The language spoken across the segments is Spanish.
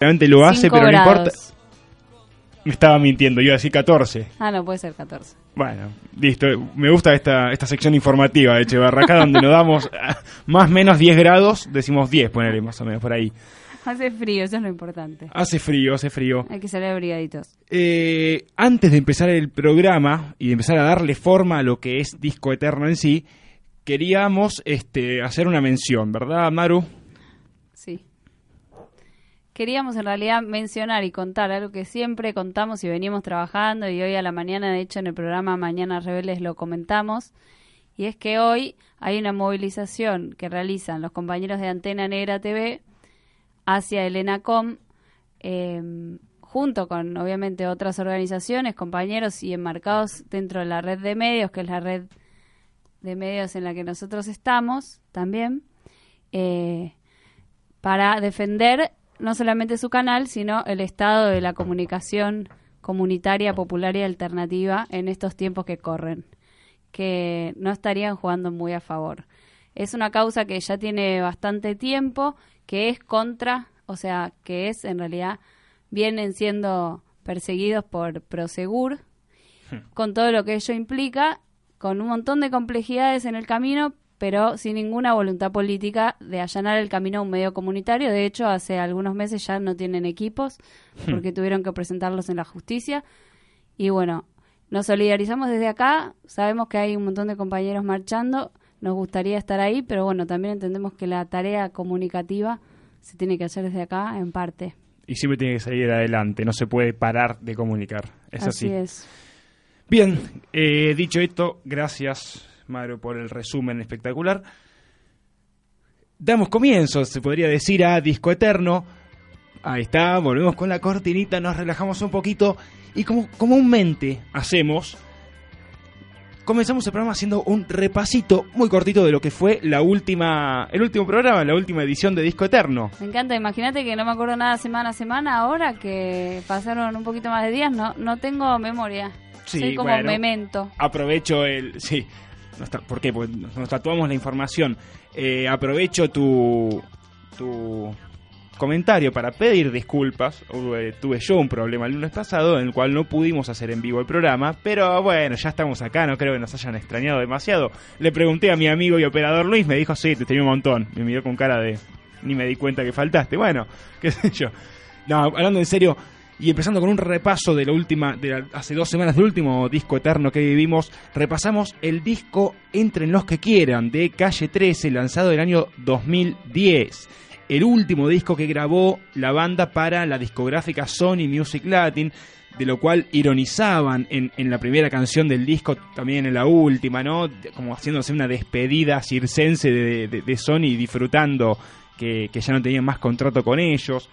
Realmente lo hace, Cinco pero no importa. Me estaba mintiendo, yo iba a decir 14. Ah, no, puede ser 14. Bueno, listo. Me gusta esta, esta sección informativa de Echevarraca, donde nos damos ah, más o menos 10 grados, decimos 10, ponerle más o menos por ahí. Hace frío, eso es lo importante. Hace frío, hace frío. Hay que salir abrigaditos. Eh, antes de empezar el programa y de empezar a darle forma a lo que es Disco Eterno en sí, queríamos este, hacer una mención, ¿verdad, Maru? Queríamos en realidad mencionar y contar algo que siempre contamos y venimos trabajando y hoy a la mañana, de hecho en el programa Mañana Rebeldes lo comentamos, y es que hoy hay una movilización que realizan los compañeros de Antena Negra TV hacia el ENACOM, eh, junto con obviamente otras organizaciones, compañeros y enmarcados dentro de la red de medios, que es la red de medios en la que nosotros estamos también, eh, para defender no solamente su canal, sino el estado de la comunicación comunitaria, popular y alternativa en estos tiempos que corren, que no estarían jugando muy a favor. Es una causa que ya tiene bastante tiempo, que es contra, o sea, que es en realidad, vienen siendo perseguidos por Prosegur, con todo lo que ello implica, con un montón de complejidades en el camino, pero sin ninguna voluntad política de allanar el camino a un medio comunitario. De hecho, hace algunos meses ya no tienen equipos porque tuvieron que presentarlos en la justicia. Y bueno, nos solidarizamos desde acá, sabemos que hay un montón de compañeros marchando, nos gustaría estar ahí, pero bueno, también entendemos que la tarea comunicativa se tiene que hacer desde acá en parte. Y siempre tiene que salir adelante, no se puede parar de comunicar. Es así. es. Bien, eh, dicho esto, gracias, Maru, por el resumen espectacular. Damos comienzo, se podría decir, a Disco Eterno. Ahí está, volvemos con la cortinita, nos relajamos un poquito y como comúnmente hacemos, comenzamos el programa haciendo un repasito muy cortito de lo que fue la última, el último programa, la última edición de Disco Eterno. Me encanta, imagínate que no me acuerdo nada semana a semana, ahora que pasaron un poquito más de días, no, no tengo memoria. Sí, Soy como bueno. memento. aprovecho el. Sí. ¿Por qué? Porque nos tatuamos la información. Eh, aprovecho tu, tu comentario para pedir disculpas. Tuve yo un problema el lunes pasado en el cual no pudimos hacer en vivo el programa. Pero bueno, ya estamos acá, no creo que nos hayan extrañado demasiado. Le pregunté a mi amigo y operador Luis, me dijo, sí, te tenía un montón. Me miró con cara de. Ni me di cuenta que faltaste. Bueno, qué sé yo. No, hablando en serio, y empezando con un repaso de la última, de la- hace dos semanas del último disco eterno que vivimos, repasamos el disco Entren los que quieran de Calle 13, lanzado el año 2010. El último disco que grabó la banda para la discográfica Sony Music Latin, de lo cual ironizaban en, en la primera canción del disco, también en la última, ¿no? Como haciéndose una despedida circense de, de- de Sony, disfrutando que ya no tenían más contrato con ellos.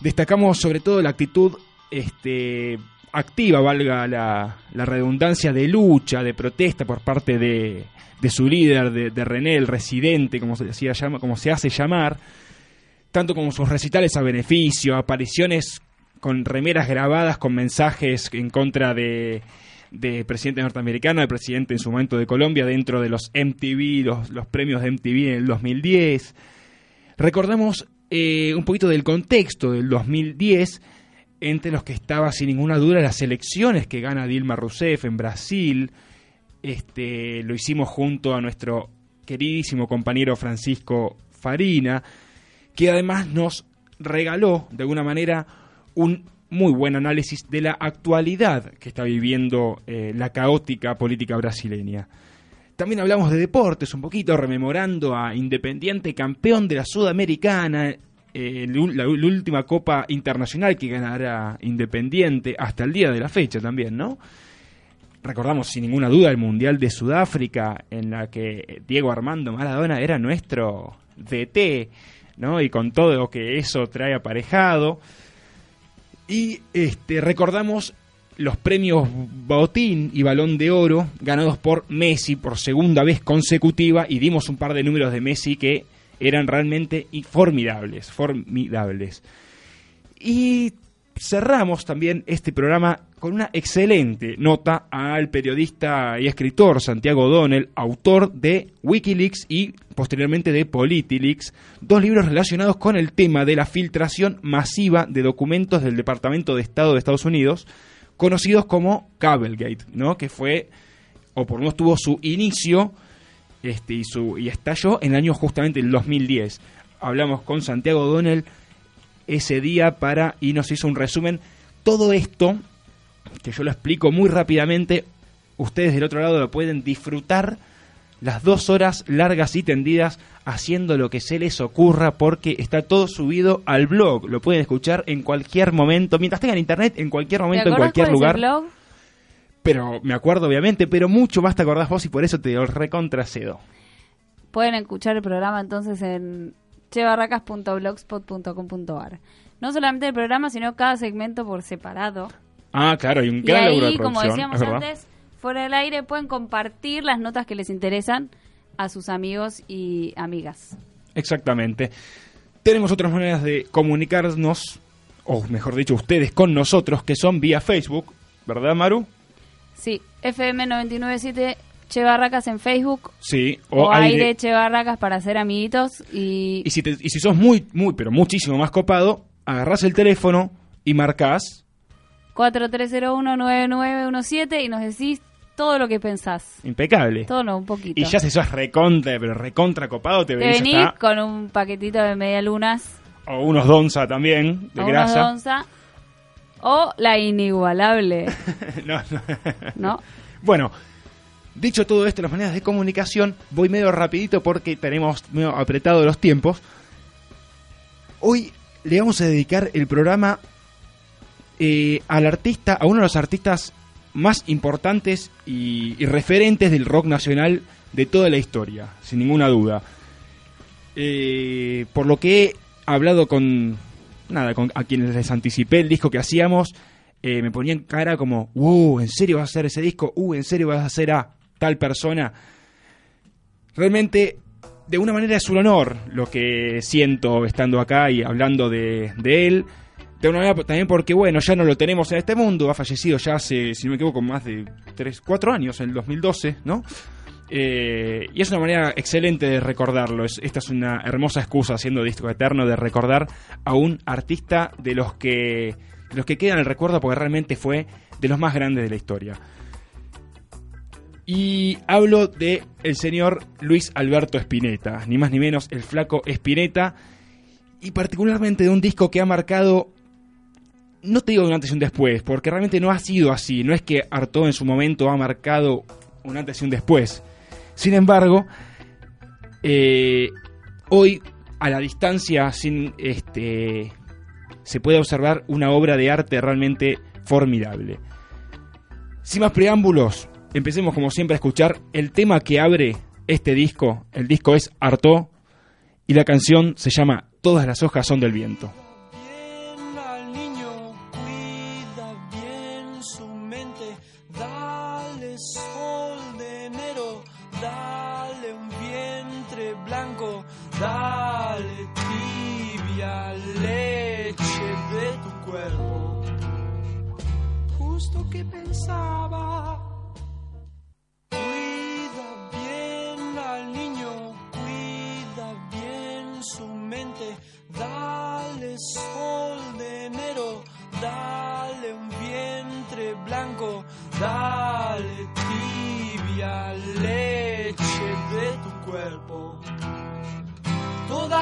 Destacamos sobre todo la actitud este, activa, valga la, la redundancia, de lucha, de protesta por parte de, de su líder, de, René, el residente, como se, decía, llama- como se hace llamar, tanto como sus recitales a beneficio, apariciones con remeras grabadas con mensajes en contra de, de presidente norteamericano, de presidente en su momento de Colombia, dentro de los MTV, los, los premios de MTV en el 2010. Recordemos eh, un poquito del contexto del 2010, entre los que estaba sin ninguna duda las elecciones que gana Dilma Rousseff en Brasil. Este, lo hicimos junto a nuestro queridísimo compañero Francisco Farina, que además nos regaló de alguna manera un muy buen análisis de la actualidad que está viviendo eh, la caótica política brasileña. También hablamos de deportes un poquito, rememorando a Independiente, campeón de la Sudamericana, eh, la, la última Copa Internacional que ganará Independiente hasta el día de la fecha también, ¿no? Recordamos sin ninguna duda el Mundial de Sudáfrica, en la que Diego Armando Maradona era nuestro DT, ¿no? Y con todo lo que eso trae aparejado. Y este, recordamos los premios Botín y Balón de Oro ganados por Messi por segunda vez consecutiva y dimos un par de números de Messi que eran realmente formidables, formidables. Y cerramos también este programa con una excelente nota al periodista y escritor Santiago Donnell, autor de Wikileaks y posteriormente de Politileaks, dos libros relacionados con el tema de la filtración masiva de documentos del Departamento de Estado de Estados Unidos, conocidos como Cablegate, ¿no? que fue, o por lo menos tuvo su inicio este, y, su, y estalló en el año justamente el 2010. Hablamos con Santiago Donnell ese día para y nos hizo un resumen. Todo esto, que yo lo explico muy rápidamente, ustedes del otro lado lo pueden disfrutar las dos horas largas y tendidas haciendo lo que se les ocurra porque está todo subido al blog. Lo pueden escuchar en cualquier momento, mientras tengan internet, en cualquier momento, en cualquier lugar. blog? Pero me acuerdo obviamente, pero mucho más te acordás vos y por eso te lo recontracedo. Pueden escuchar el programa entonces en chebarracas.blogspot.com.ar. No solamente el programa, sino cada segmento por separado. Ah, claro, hay un Y gran de ahí, como decíamos antes, fuera del aire pueden compartir las notas que les interesan a sus amigos y amigas. Exactamente. Tenemos otras maneras de comunicarnos, o mejor dicho, ustedes con nosotros, que son vía Facebook, ¿verdad, Maru? Sí, FM997 Che Barracas en Facebook Sí, o, aire. Che Barracas para ser amiguitos y, Y si, te- y si sos muy, muy, pero muchísimo más copado, agarrás el teléfono y marcás. 43019917 y nos decís todo lo que pensás. Impecable. Todo no, un poquito. Y ya si sos recontra, pero recontra copado, te venís venís hasta- con un paquetito de medialunas O unos donza también, de o unos grasa. donza o la inigualable, no, no. ¿no? Bueno, dicho todo esto, las maneras de comunicación, voy medio rapidito porque tenemos medio apretado los tiempos. Hoy le vamos a dedicar el programa eh, al artista, a uno de los artistas más importantes y, referentes del rock nacional de toda la historia, sin ninguna duda. Eh, por lo que he hablado con nada, con a quienes les anticipé el disco que hacíamos, eh, me ponían cara como, uh, ¿en serio vas a hacer ese disco? Uh, ¿en serio vas a hacer a tal persona? Realmente, de una manera es un honor lo que siento estando acá y hablando de, de él. De una manera también porque, bueno, ya no lo tenemos en este mundo, ha fallecido ya hace, si no me equivoco, más de 3, 4 años, en el 2012, ¿no? Eh, y es una manera excelente de recordarlo. Es- esta es una hermosa excusa, haciendo disco eterno, de recordar a un artista de los que, los que quedan el recuerdo porque realmente fue de los más grandes de la historia. Y hablo de señor Luis Alberto Spinetta, ni más ni menos el flaco Spinetta, y particularmente de un disco que ha marcado, no te digo un antes y un después, porque realmente no ha sido así, no es que Artaud en su momento ha marcado un antes y un después. Sin embargo, eh, hoy a la distancia, sin este, se puede observar una obra de arte realmente formidable. Sin más preámbulos, empecemos como siempre a escuchar el tema que abre este disco. El disco es Artaud y la canción se llama Todas las hojas son del viento.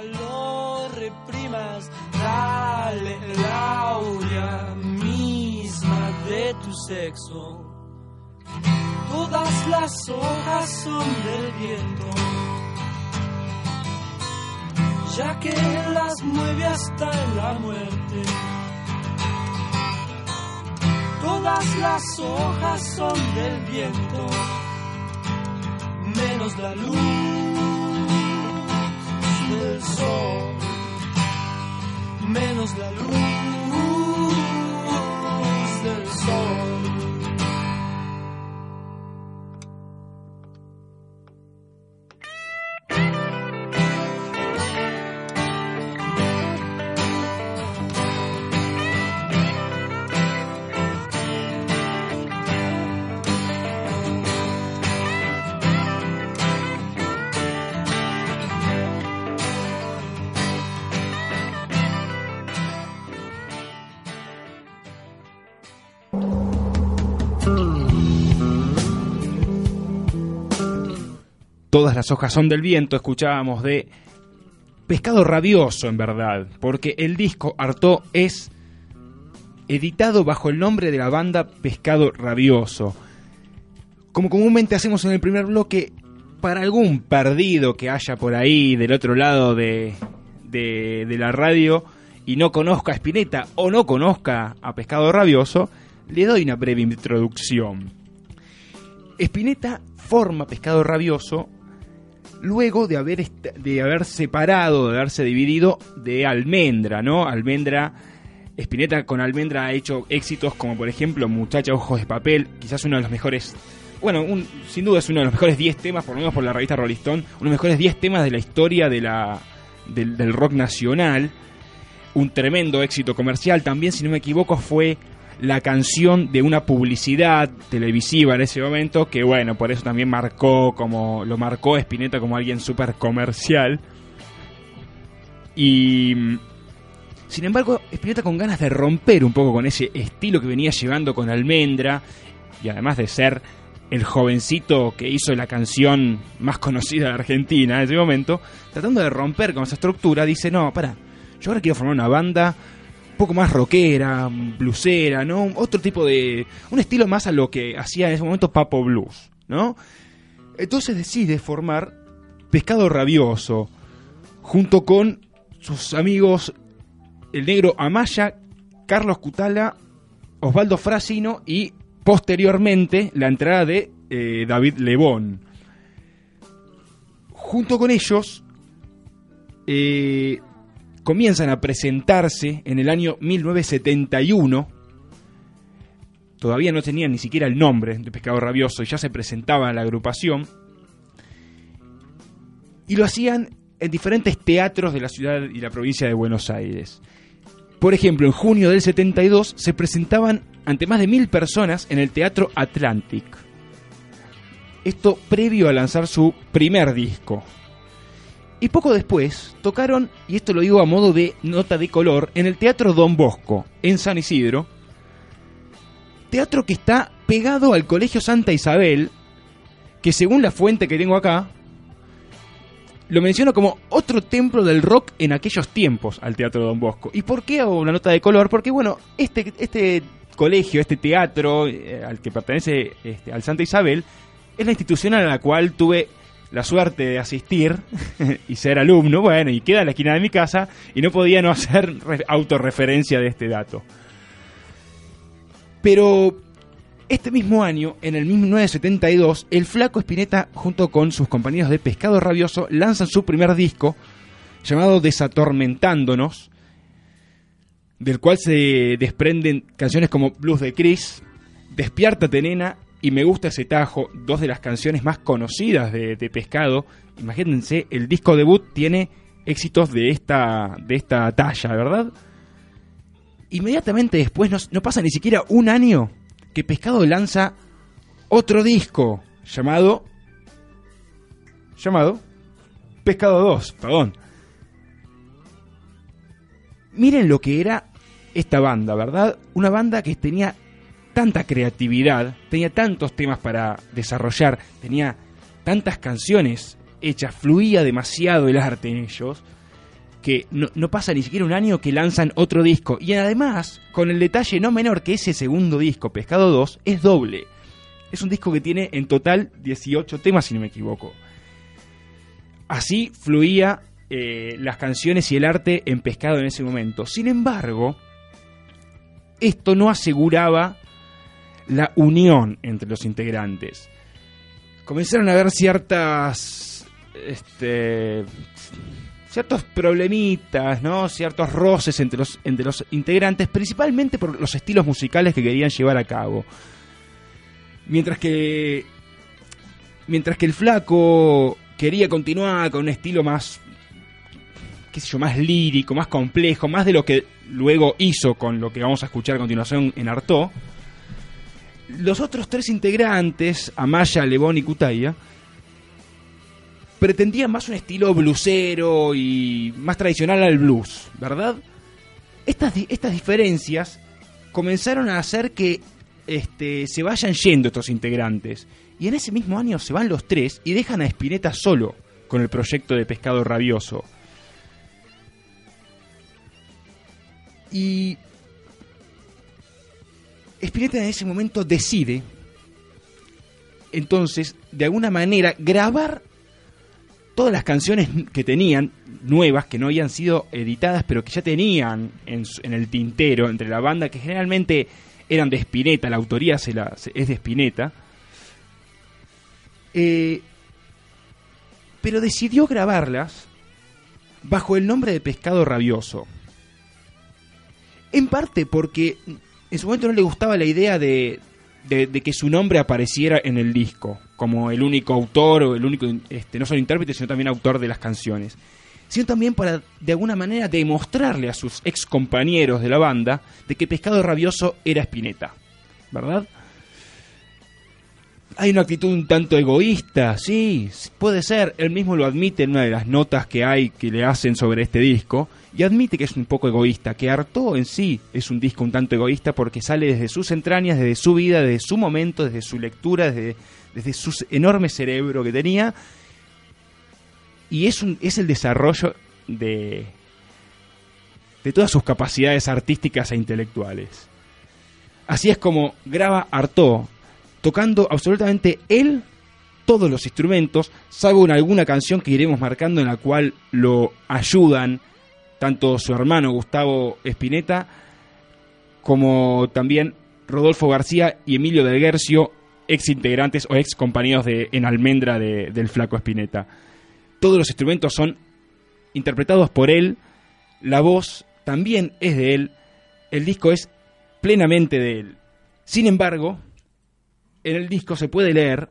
Nunca lo reprimas, dale la aurea misma de tu sexo. Todas las hojas son del viento, ya que las mueve hasta en la muerte. Todas las hojas son del viento, menos la luz del sol, menos la luz Todas las hojas son del viento, escuchábamos de Pescado Rabioso, en verdad, porque el disco Arto es editado bajo el nombre de la banda Pescado Rabioso. Como comúnmente hacemos en el primer bloque, para algún perdido que haya por ahí del otro lado de, de, de la radio y no conozca a Spinetta o no conozca a Pescado Rabioso, le doy una breve introducción. Spinetta forma Pescado Rabioso luego de haber, de haber separado, de haberse dividido de Almendra, ¿no? Almendra, Spinetta con Almendra ha hecho éxitos como por ejemplo Muchacha Ojos de Papel, quizás uno de los mejores, bueno, un- sin duda es uno de los mejores 10 temas, por lo menos por la revista Rolling Stone, uno de los mejores 10 temas de la historia de la, del, del rock nacional. Un tremendo éxito comercial, también si no me equivoco fue la canción de una publicidad televisiva en ese momento, que bueno, por eso también marcó como lo marcó Spinetta como alguien súper comercial. Y sin embargo, Spinetta con ganas de romper un poco con ese estilo que venía llevando con Almendra, y además de ser el jovencito que hizo la canción más conocida de Argentina en ese momento, tratando de romper con esa estructura, dice, no, para, yo ahora quiero formar una banda poco más rockera, bluesera, ¿no? Otro tipo de... un estilo más a lo que hacía en ese momento Papo Blues, ¿no? Entonces decide formar Pescado Rabioso, junto con sus amigos el negro Amaya, Carlos Cutala, Osvaldo Frasino y posteriormente la entrada de eh, David Lebón. Junto con ellos eh, comienzan a presentarse en el año 1971. Todavía no tenían ni siquiera el nombre de Pescado Rabioso y ya se presentaba la agrupación. Y lo hacían en diferentes teatros de la ciudad y la provincia de Buenos Aires. Por ejemplo, en junio del 72 se presentaban ante más de mil personas en el Teatro Atlantic. Esto previo a lanzar su primer disco. Y poco después tocaron, y esto lo digo a modo de nota de color, en el Teatro Don Bosco, en San Isidro. Teatro que está pegado al Colegio Santa Isabel, que según la fuente que tengo acá, lo menciono como otro templo del rock en aquellos tiempos al Teatro Don Bosco. ¿Y por qué hago una nota de color? Porque, bueno, este, este colegio, este teatro eh, al que pertenece este, al Santa Isabel, es la institución a la cual tuve la suerte de asistir y ser alumno. Bueno, y queda a la esquina de mi casa y no podía no hacer re- autorreferencia de este dato. Pero este mismo año, en el 1972, el flaco Spinetta, junto con sus compañeros de Pescado Rabioso, lanzan su primer disco llamado Desatormentándonos, del cual se desprenden canciones como Blues de Chris, Despiártate Nena y Me gusta ese tajo, dos de las canciones más conocidas de, Pescado. Imagínense, el disco debut tiene éxitos de esta, de esta talla, ¿verdad? Inmediatamente después, no, no pasa ni siquiera un año que Pescado lanza otro disco llamado llamado Pescado 2, perdón. Miren lo que era esta banda, ¿verdad? Una banda que tenía tanta creatividad, tenía tantos temas para desarrollar, tenía tantas canciones hechas, fluía demasiado el arte en ellos, que no, pasa ni siquiera un año que lanzan otro disco. Y además, con el detalle no menor que ese segundo disco, Pescado 2, es doble. Es un disco que tiene en total 18 temas, si no me equivoco. Así fluía eh, las canciones y el arte en pescado en ese momento. Sin embargo, esto no aseguraba la unión entre los integrantes. Comenzaron a haber ciertas este, ciertos problemitas, ¿no? Ciertos roces entre los, entre los integrantes, principalmente por los estilos musicales que querían llevar a cabo. Mientras que. Mientras que el flaco quería continuar con un estilo más. yo, más lírico, más complejo, más de lo que luego hizo con lo que vamos a escuchar a continuación en Artó. Los otros tres integrantes, Amaya, Lebón y Kutaya, pretendía más un estilo bluesero y más tradicional al blues, ¿verdad? Estas, estas diferencias comenzaron a hacer que este, se vayan yendo estos integrantes. Y en ese mismo año se van los tres y dejan a Spinetta solo con el proyecto de Pescado Rabioso. Y Spinetta en ese momento decide, entonces, de alguna manera, grabar todas las canciones que tenían, nuevas, que no habían sido editadas, pero que ya tenían en, el tintero entre la banda, que generalmente eran de Spinetta, la autoría es de Spinetta, eh, pero decidió grabarlas bajo el nombre de Pescado Rabioso. En parte porque en su momento no le gustaba la idea de, de, que su nombre apareciera en el disco, como el único autor o el único, este, no solo intérprete, sino también autor de las canciones. Sino también para, de alguna manera, demostrarle a sus ex compañeros de la banda de que Pescado Rabioso era Spinetta, ¿verdad? Hay una actitud un tanto egoísta, sí, puede ser, él mismo lo admite en una de las notas que hay que le hacen sobre este disco, y admite que es un poco egoísta, que Arto en sí es un disco un tanto egoísta porque sale desde sus entrañas, desde su vida, desde su momento, desde su lectura, desde, desde su enorme cerebro que tenía, y es, un, es el desarrollo de, de todas sus capacidades artísticas e intelectuales. Así es como graba Artaud tocando absolutamente él todos los instrumentos, salvo en alguna canción que iremos marcando en la cual lo ayudan tanto su hermano Gustavo Espineta como también Rodolfo García y Emilio del Guercio, ex integrantes o ex compañeros de, en Almendra del Flaco Espineta. Todos los instrumentos son interpretados por él, la voz también es de él, el disco es plenamente de él. Sin embargo, en el disco se puede leer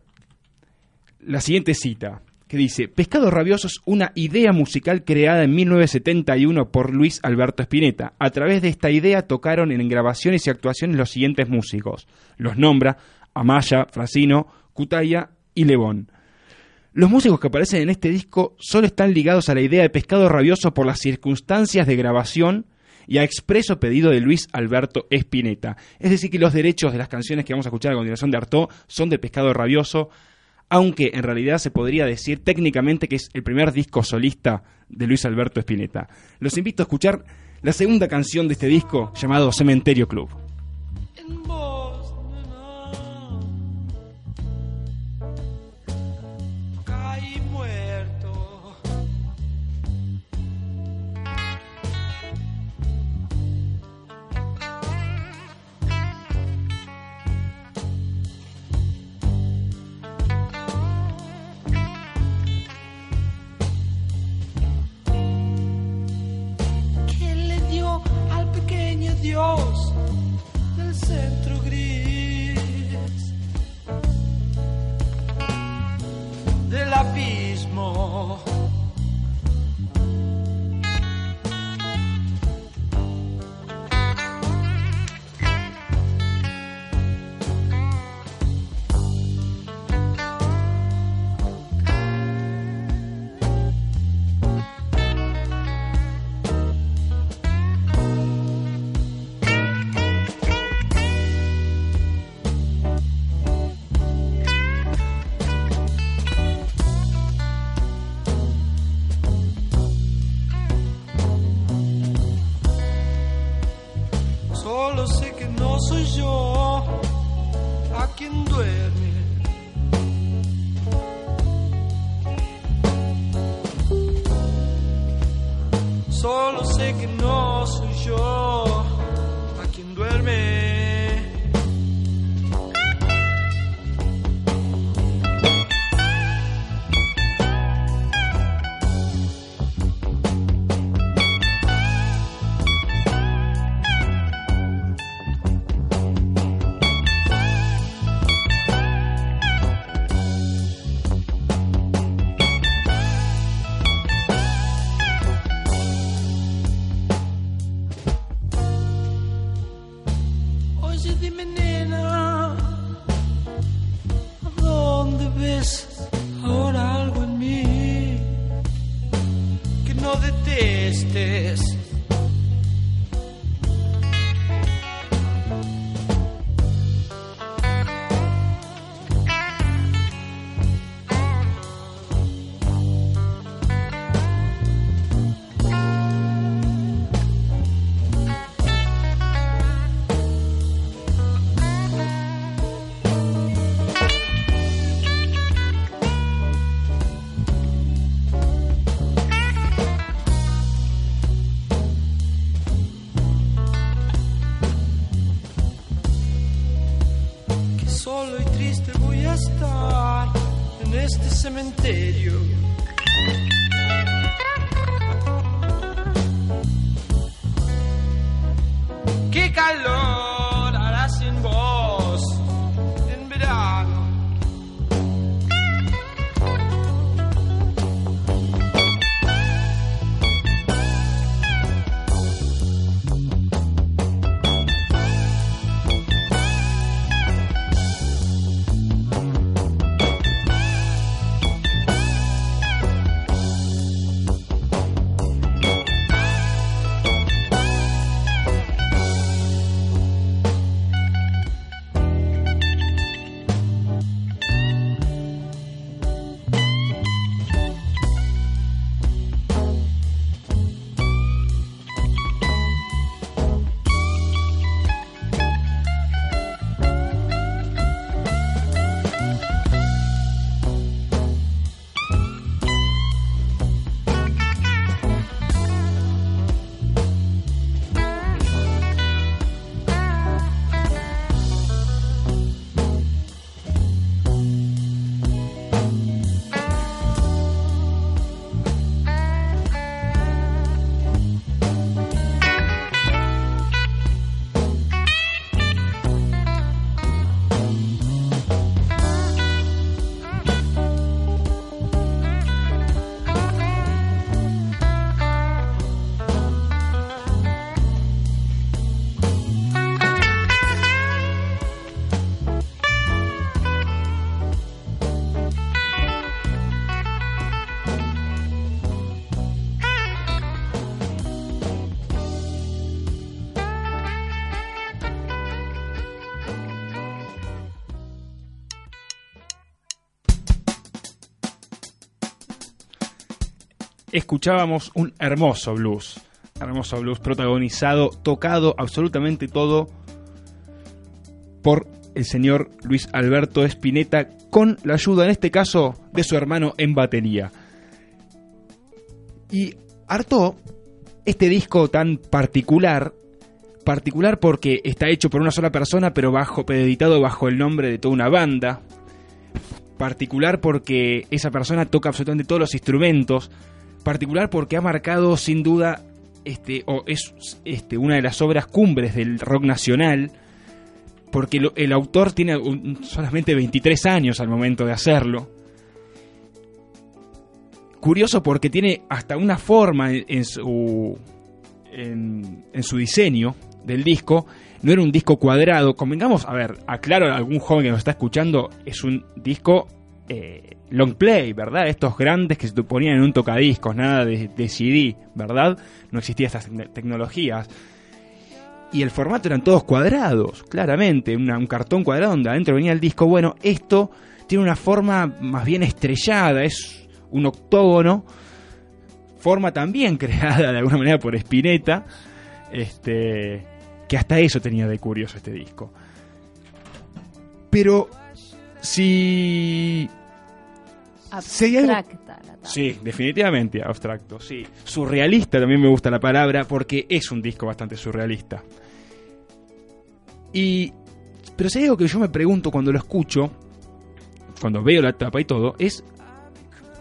la siguiente cita, que dice, Pescado Rabioso es una idea musical creada en 1971 por Luis Alberto Spinetta. A través de esta idea tocaron en grabaciones y actuaciones los siguientes músicos. Los nombra Amaya, Frasino, Cutaya y Lebón. Los músicos que aparecen en este disco solo están ligados a la idea de Pescado Rabioso por las circunstancias de grabación y a expreso pedido de Luis Alberto Espineta. Es decir, que los derechos de las canciones que vamos a escuchar a continuación de Artaud son de Pescado Rabioso, aunque en realidad se podría decir técnicamente que es el primer disco solista de Luis Alberto Espineta. Los invito a escuchar la segunda canción de este disco llamado Cementerio Club. Solo escuchábamos un hermoso blues. Hermoso blues protagonizado, tocado absolutamente todo por el señor Luis Alberto Spinetta con la ayuda, en este caso, de su hermano en batería. Y harto este disco tan particular, particular porque está hecho por una sola persona, pero bajo, editado bajo el nombre de toda una banda. Particular porque esa persona toca absolutamente todos los instrumentos. Particular porque ha marcado sin duda este, o es este, una de las obras cumbres del rock nacional. Porque el autor tiene solamente 23 años al momento de hacerlo. Curioso porque tiene hasta una forma en, en su en, en su diseño del disco. No era un disco cuadrado. Convengamos, a ver, aclaro a algún joven que nos está escuchando, es un disco eh, long play, ¿verdad? Estos grandes que se ponían en un tocadiscos, nada de, CD, ¿verdad? No existían estas te- tecnologías. Y el formato eran todos cuadrados, claramente, un cartón cuadrado donde adentro venía el disco. Bueno, esto tiene una forma más bien estrellada, es un octógono, forma también creada de alguna manera por Spinetta, este, que hasta eso tenía de curioso este disco. Pero si abstracta la tapa. Sí, definitivamente abstracto, sí. Surrealista también me gusta la palabra porque es un disco bastante surrealista. Y pero si hay algo que yo me pregunto cuando lo escucho, cuando veo la tapa y todo, es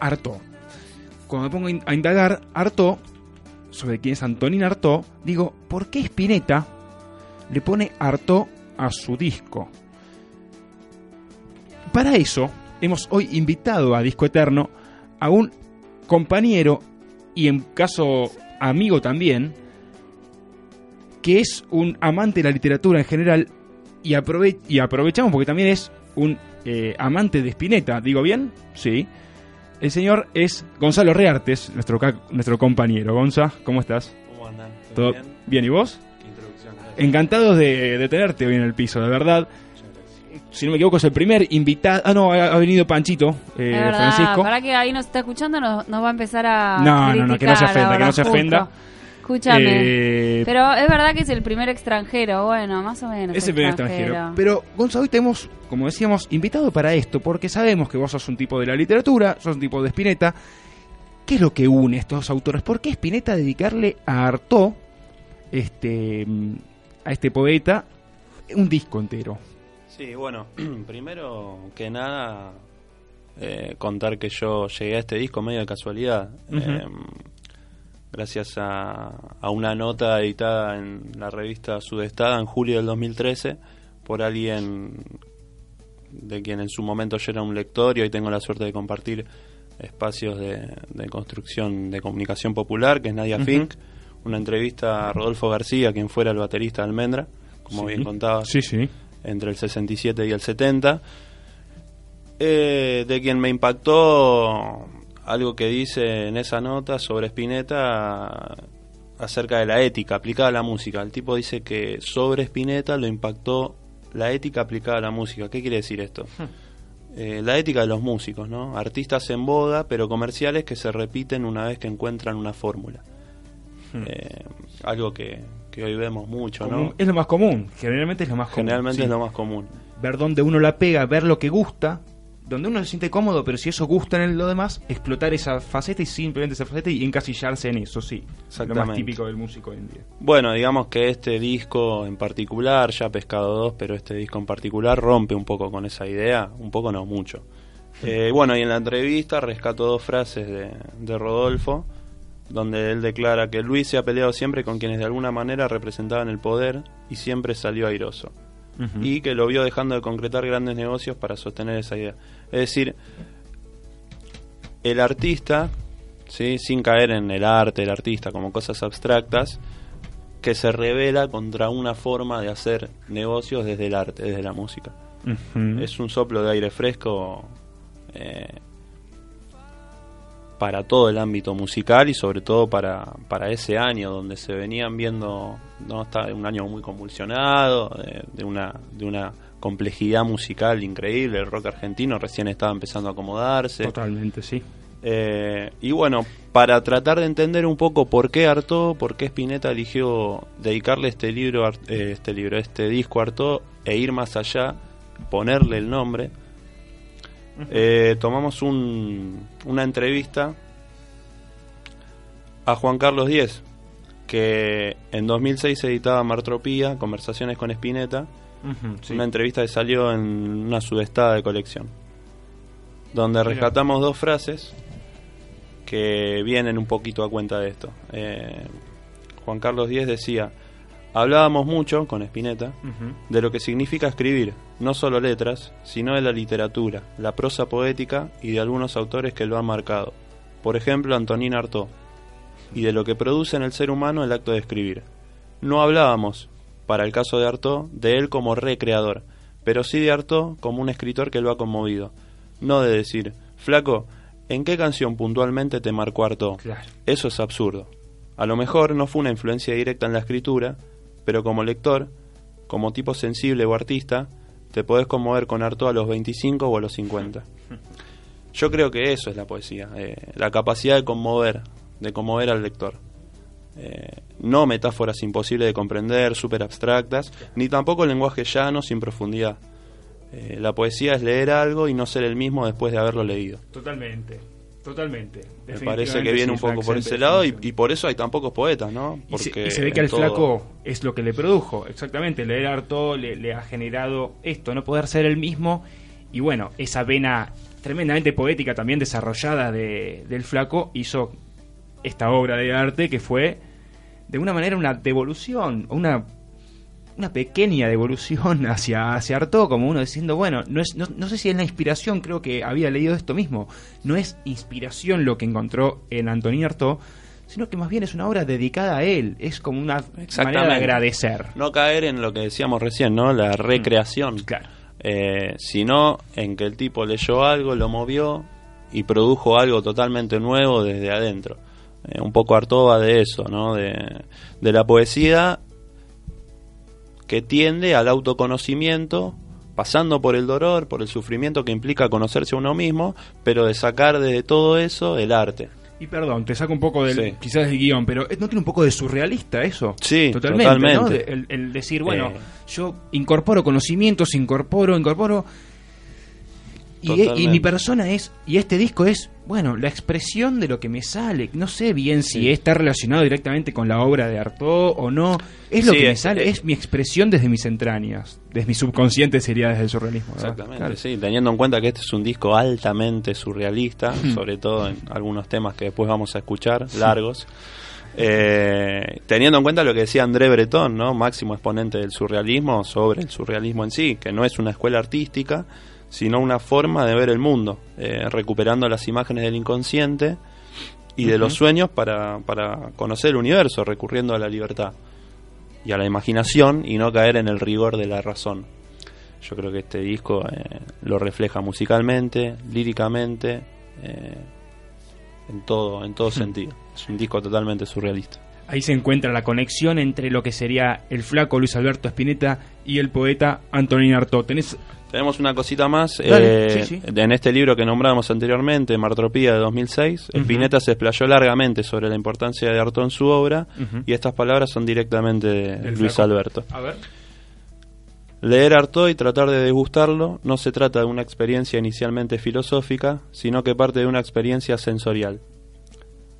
Artaud. Cuando me pongo a in- a indagar Artaud sobre quién es Antonín Artaud, digo, ¿por qué Spinetta le pone Artaud a su disco? Para eso, hemos hoy invitado a Disco Eterno a un compañero y en caso amigo también, que es un amante de la literatura en general y, aprove- y aprovechamos porque también es un eh, amante de Spinetta, ¿digo bien? Sí. El señor es Gonzalo Reartes, nuestro, nuestro compañero. Gonza, ¿cómo estás? ¿Cómo andan? ¿Todo bien? bien? ¿Y vos? ¿Qué introducción? Encantados de, de tenerte hoy en el piso, de verdad. Si no me equivoco, es el primer invitado. Ah, no, ha, ha venido Panchito, eh, verdad, Francisco. para que ahí nos está escuchando, nos, nos va a empezar a. No, no, no, que no se ofenda, que no se justo. ofenda. Escúchame. Eh, Pero es verdad que es el primer extranjero, bueno, más o menos. Es el primer extranjero. Pero, Gonzalo, hoy te hemos, como decíamos, invitado para esto, porque sabemos que vos sos un tipo de la literatura, sos un tipo de Spinetta. ¿Qué es lo que une estos autores? ¿Por qué Spinetta dedicarle a Artaud, este, mm, a este poeta, un disco entero? Sí, bueno, primero que nada, eh, contar que yo llegué a este disco medio de casualidad. Eh, gracias a, a una nota editada en la revista Sudestada en julio del 2013 por alguien de quien en su momento yo era un lector y hoy tengo la suerte de compartir espacios de, de construcción de comunicación popular, que es Nadia. Fink, una entrevista a Rodolfo García, quien fuera el baterista de Almendra, como Sí. bien contaba Sí, sí. Entre el 67 y el 70, eh, de quien me impactó algo que dice en esa nota sobre Spinetta acerca de la ética aplicada a la música. El tipo dice que sobre Spinetta lo impactó la ética aplicada a la música. ¿Qué quiere decir esto? Eh, la ética de los músicos, ¿no? Artistas en boga, pero comerciales que se repiten una vez que encuentran una fórmula. Hmm. Eh, algo que, que hoy vemos mucho, Común- ¿no? Es lo más común, generalmente es lo más común. Generalmente sí. es lo más común. Ver dónde uno la pega, ver lo que gusta, donde uno se siente cómodo, pero si eso gusta en lo demás, explotar esa faceta y simplemente esa faceta y encasillarse en eso, sí. Lo más típico del músico hoy en día. Bueno, digamos que este disco en particular, ya Pescado 2, pero este disco en particular rompe un poco con esa idea, un poco no mucho. Eh, bueno, y en la entrevista rescato dos frases de, de Rodolfo, donde él declara que Luis se ha peleado siempre con quienes de alguna manera representaban el poder y siempre salió airoso. Y que lo vio dejando de concretar grandes negocios para sostener esa idea. Es decir, el artista, ¿sí? sin caer en el arte del artista como cosas abstractas, que se revela contra una forma de hacer negocios desde el arte, desde la música. Es un soplo de aire fresco eh, para todo el ámbito musical y sobre todo para, para ese año donde se venían viendo, no está un año muy convulsionado, de, de una, de una complejidad musical increíble, el rock argentino recién estaba empezando a acomodarse. Totalmente, sí. Eh, y bueno, para tratar de entender un poco por qué Artaud, por qué Spinetta eligió dedicarle este libro, eh, este libro, este disco a Artaud e ir más allá, ponerle el nombre, eh, tomamos un- una entrevista a Juan Carlos Díez, que en 2006 editaba Martropía, Conversaciones con sí. una entrevista que salió en una sudestada de colección, donde Mira. rescatamos dos frases que vienen un poquito a cuenta de esto. Eh, Juan Carlos Díez decía, hablábamos mucho con Spinetta Ujú. de lo que significa escribir, no solo letras, sino de la literatura, la prosa poética y de algunos autores que lo han marcado. Por ejemplo, Antonín Artaud, y de lo que produce en el ser humano el acto de escribir. No hablábamos, para el caso de Artaud, de él como recreador, pero sí de Artaud como un escritor que lo ha conmovido. No de decir, flaco, ¿en qué canción puntualmente te marcó Artaud? Claro. Eso es absurdo. A lo mejor no fue una influencia directa en la escritura, pero como lector, como tipo sensible o artista, te podés conmover con Artaud a los 25 o a los 50. Yo creo que eso es la poesía, eh, la capacidad de conmover, de conmover al lector. Eh, no metáforas imposibles de comprender, súper abstractas, ni tampoco lenguaje llano sin profundidad. Eh, la poesía es leer algo y no ser el mismo después de haberlo leído. Totalmente, totalmente. Me parece que viene un poco por ese lado y, y, por eso hay tan pocos poetas, ¿no? Porque y se, ve que al flaco es lo que le produjo, exactamente. Leer harto le, le ha generado esto, no poder ser el mismo y bueno, esa vena tremendamente poética también desarrollada de, del flaco hizo esta obra de arte que fue de una manera una devolución, una, una pequeña devolución hacia, hacia Artaud, como uno diciendo, bueno, no, es, no, sé si es la inspiración, creo que había leído esto mismo, no es inspiración lo que encontró en Antonín Artaud, sino que más bien es una obra dedicada a él, es como una manera de agradecer. No caer en lo que decíamos recién, ¿no? La recreación. Mm, claro. Eh, sino en que el tipo leyó algo, lo movió y produjo algo totalmente nuevo desde adentro. Eh, un poco Artoba de eso, ¿no? De, de la poesía que tiende al autoconocimiento, pasando por el dolor, por el sufrimiento que implica conocerse a uno mismo, pero de sacar de todo eso el arte. Y perdón, te saco un poco del, quizás del guion, pero ¿no tiene un poco de surrealista eso? Sí, totalmente. el, decir, bueno, eh. yo incorporo conocimientos, incorporo, incorporo y, mi persona es, y este disco es, bueno, la expresión de lo que me sale. No sé bien si está relacionado directamente con la obra de Artaud o no. Es lo que me sale, es, mi expresión desde mis entrañas, desde mi subconsciente sería desde el surrealismo. Exactamente, sí, teniendo en cuenta que este es un disco altamente surrealista, sobre todo en algunos temas que después vamos a escuchar, largos. Eh, teniendo en cuenta lo que decía André Breton, ¿no? máximo exponente del surrealismo, sobre el surrealismo en sí, que no es una escuela artística, sino una forma de ver el mundo, eh, recuperando las imágenes del inconsciente y de los sueños para, para conocer el universo, recurriendo a la libertad y a la imaginación y no caer en el rigor de la razón. Yo creo que este disco eh, lo refleja musicalmente, líricamente, eh, en todo, en todo sentido. Es un disco totalmente surrealista. Ahí se encuentra la conexión entre lo que sería el flaco Luis Alberto Spinetta y el poeta Antonín Artaud. ¿Tenés tenemos una cosita más. Eh, en este libro que nombramos anteriormente, Martropía de 2006, Spinetta se explayó largamente sobre la importancia de Artaud en su obra y estas palabras son directamente de Luis Alberto. A ver. Leer Artaud y tratar de degustarlo no se trata de una experiencia inicialmente filosófica, sino que parte de una experiencia sensorial.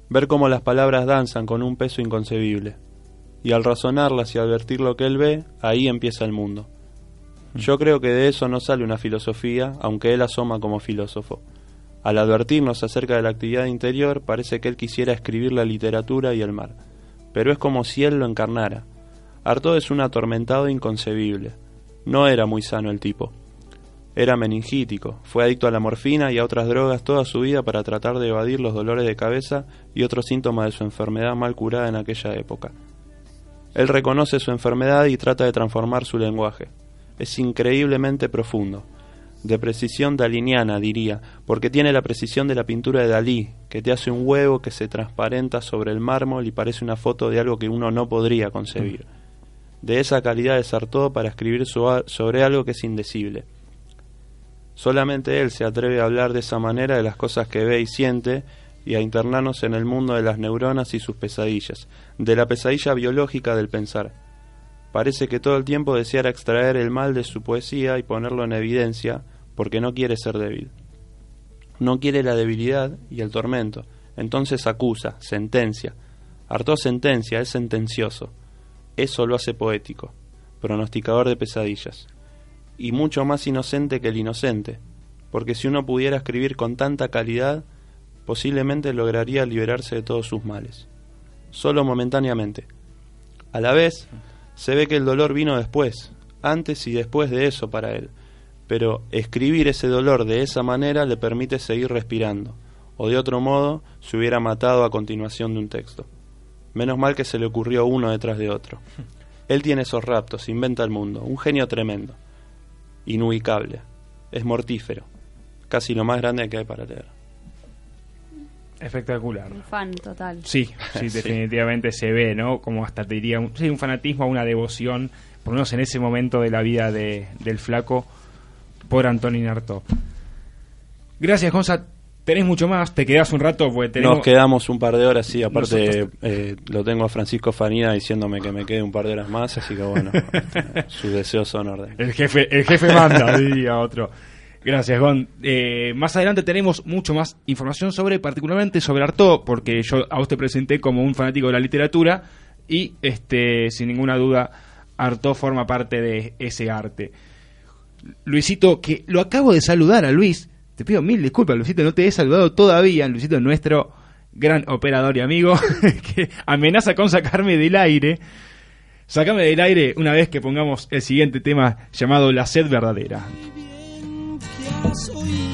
Ver cómo las palabras danzan con un peso inconcebible. Y al razonarlas y advertir lo que él ve, ahí empieza el mundo. Yo creo que de eso no sale una filosofía, aunque él asoma como filósofo. Al advertirnos acerca de la actividad interior, parece que él quisiera escribir la literatura y el mar. Pero es como si él lo encarnara. Artaud es un atormentado inconcebible. No era muy sano el tipo. Era meningítico, fue adicto a la morfina y a otras drogas toda su vida para tratar de evadir los dolores de cabeza y otros síntomas de su enfermedad mal curada en aquella época. Él reconoce su enfermedad y trata de transformar su lenguaje es increíblemente profundo. De precisión daliniana, diría, porque tiene la precisión de la pintura de Dalí, que te hace un huevo que se transparenta sobre el mármol y parece una foto de algo que uno no podría concebir. De esa calidad desartó para escribir sobre algo que es indecible. Solamente él se atreve a hablar de esa manera de las cosas que ve y siente y a internarnos en el mundo de las neuronas y sus pesadillas, de la pesadilla biológica del pensar Parece que todo el tiempo deseara extraer el mal de su poesía y ponerlo en evidencia, porque no quiere ser débil. No quiere la debilidad y el tormento. Entonces acusa, sentencia. Hartó sentencia, es sentencioso. Eso lo hace poético, pronosticador de pesadillas. Y mucho más inocente que el inocente, porque si uno pudiera escribir con tanta calidad, posiblemente lograría liberarse de todos sus males. Solo momentáneamente. A la vez, se ve que el dolor vino después, antes y después de eso para él, pero escribir ese dolor de esa manera le permite seguir respirando, o de otro modo se hubiera matado a continuación de un texto. Menos mal que se le ocurrió uno detrás de otro. Él tiene esos raptos, inventa el mundo, un genio tremendo, inubicable, es mortífero, casi lo más grande que hay para leer. Espectacular. Un fan total. Sí, sí, definitivamente se ve, ¿no? Como hasta te diría, un, sí, un fanatismo, una devoción, por lo menos en ese momento de la vida de, del flaco, por Antonio Narto. Gracias, Gonza. tenés mucho más, te quedás un rato, porque tenemos... Nos quedamos un par de horas, sí, aparte eh, lo tengo a Francisco Farina diciéndome que me quede un par de horas más, así que bueno, sus deseos son orden. El jefe, el jefe manda, diría otro. Gracias, Gon. Eh, más adelante tenemos mucho más información sobre, particularmente sobre Artaud, porque yo a usted presenté como un fanático de la literatura y, este, sin ninguna duda, Artaud forma parte de ese arte. Luisito, que lo acabo de saludar a Luis. Te pido mil disculpas, Luisito, no te he saludado todavía. Luisito es nuestro gran operador y amigo que amenaza con sacarme del aire. Sácame del aire una vez que pongamos el siguiente tema llamado La sed verdadera. Bien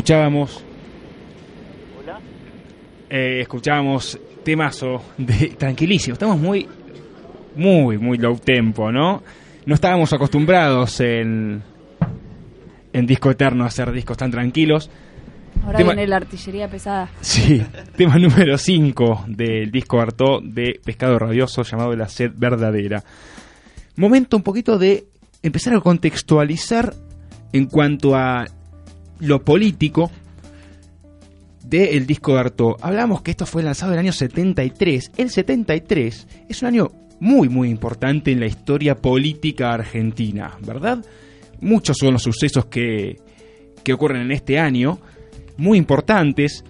Escuchábamos. Eh, escuchábamos temazo de tranquilísimo. Estamos muy, muy, muy low tempo, ¿no? No estábamos acostumbrados en, en Disco Eterno a hacer discos tan tranquilos. Ahora Tema- viene la artillería pesada. Sí, tema número 5 del disco Artaud de Pescado Rabioso llamado La Sed Verdadera. Momento un poquito de empezar a contextualizar en cuanto a lo político del disco de Artaud. Hablamos que esto fue lanzado en el año 73. El 73 es un año muy muy importante en la historia política argentina, ¿verdad? Muchos son los sucesos que, que ocurren en este año, muy importantes.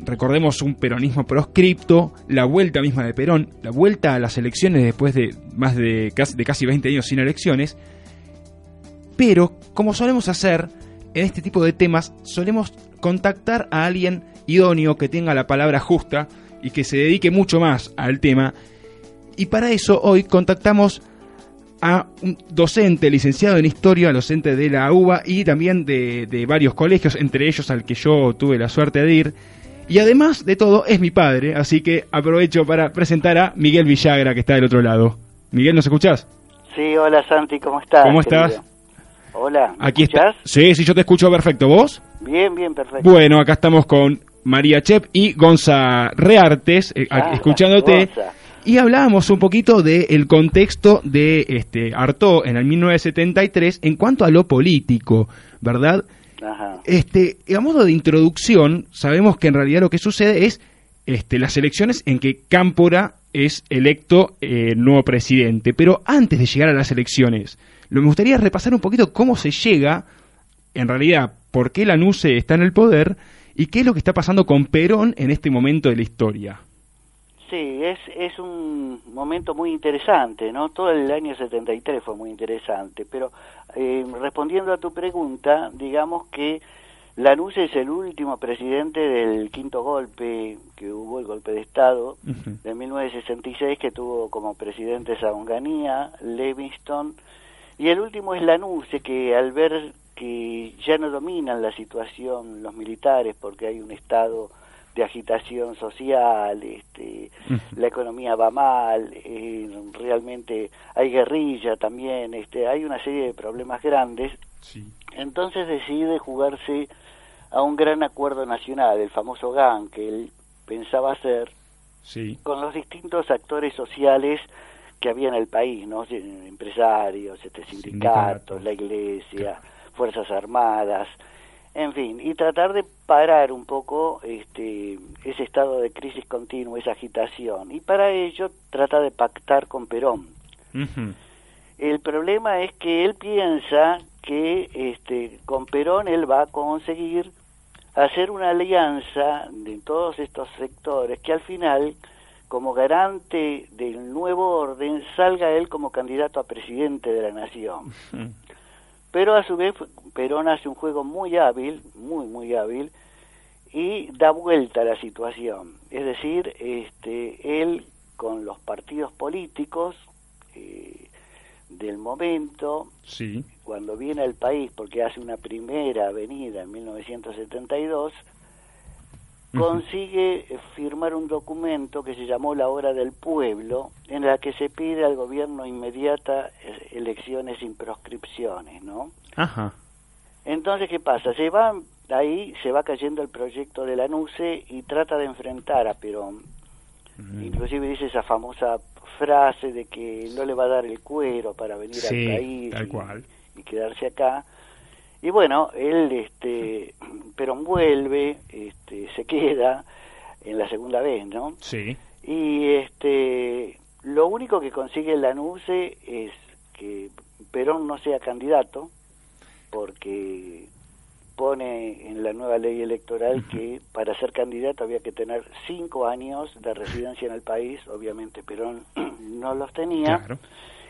Recordemos un peronismo proscripto, la vuelta misma de Perón, la vuelta a las elecciones después de más de casi, de casi 20 años sin elecciones. Pero, como solemos hacer en este tipo de temas, solemos contactar a alguien idóneo que tenga la palabra justa y que se dedique mucho más al tema. Y para eso hoy contactamos a un docente licenciado en historia, docente de la UBA y también de, de varios colegios, entre ellos al que yo tuve la suerte de ir. Y además de todo, es mi padre, así que aprovecho para presentar a Miguel Villagra, que está del otro lado. Miguel, ¿nos escuchás? Sí, hola Santi, ¿cómo estás? ¿Cómo querido? Hola, ¿me Aquí está. escuchás? Sí, sí, yo te escucho perfecto. ¿Vos? Bien, bien, perfecto. Bueno, acá estamos con María Chep y Gonza Reartes, eh, Ah, escuchándote. Gonza. Y hablábamos un poquito del contexto de este Artaud en el 1973 en cuanto a lo político, ¿verdad? Ajá. Este, a modo de introducción, sabemos que en realidad lo que sucede es este, las elecciones en que Cámpora es electo eh, nuevo presidente. Pero antes de llegar a las elecciones, lo me gustaría repasar un poquito cómo se llega, en realidad, por qué Lanuse está en el poder y qué es lo que está pasando con Perón en este momento de la historia. Sí, es, es un momento muy interesante, ¿no? Todo el año 73 fue muy interesante, pero eh, respondiendo a tu pregunta, digamos que Lanús es el último presidente del quinto golpe que hubo, el golpe de Estado, Ujú. de 1966, que tuvo como presidentes a Onganía, Livingston, y el último es Lanuse, que al ver que ya no dominan la situación los militares porque hay un estado de agitación social, este, la economía va mal, eh, realmente hay guerrilla también, este, hay una serie de problemas grandes, Sí. entonces decide jugarse a un gran acuerdo nacional, el famoso GAN que él pensaba hacer, Sí. con los distintos actores sociales que había en el país, ¿no? Empresarios, este, sindicatos, Sindicatos. la iglesia, fuerzas armadas, en fin, y tratar de parar un poco este, ese estado de crisis continua, esa agitación. Y para ello trata de pactar con Perón. El problema es que él piensa que este, con Perón él va a conseguir hacer una alianza de todos estos sectores que al final, como garante del nuevo orden, salga él como candidato a presidente de la nación. Pero a su vez Perón hace un juego muy hábil, muy, muy hábil, y da vuelta a la situación. Es decir, este, él con los partidos políticos eh, del momento, Sí. cuando viene al país, porque hace una primera avenida en 1972, Ujú. Consigue firmar un documento que se llamó La Hora del Pueblo, en la que se pide al gobierno inmediata eh, elecciones sin proscripciones, ¿no? Ajá. Entonces, ¿qué pasa? Se va ahí, se va cayendo el proyecto de la NUCE y trata de enfrentar a Perón. Mm. Inclusive dice esa famosa frase de que no le va a dar el cuero para venir Sí, al país tal y, cual. y quedarse acá. Y bueno, él, este, Perón vuelve, este, se queda en la segunda vez, ¿no? Sí. Y este, lo único que consigue la NUCE es que Perón no sea candidato, porque pone en la nueva ley electoral que para ser candidato había que tener cinco años de residencia en el país, obviamente Perón no los tenía. Claro.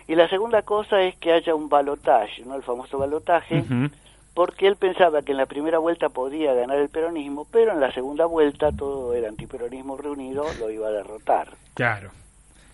Y la segunda cosa es que haya un balotaje, ¿no? El famoso balotaje, Ujú. Porque él pensaba que en la primera vuelta podía ganar el peronismo, pero en la segunda vuelta todo el antiperonismo reunido lo iba a derrotar. Claro.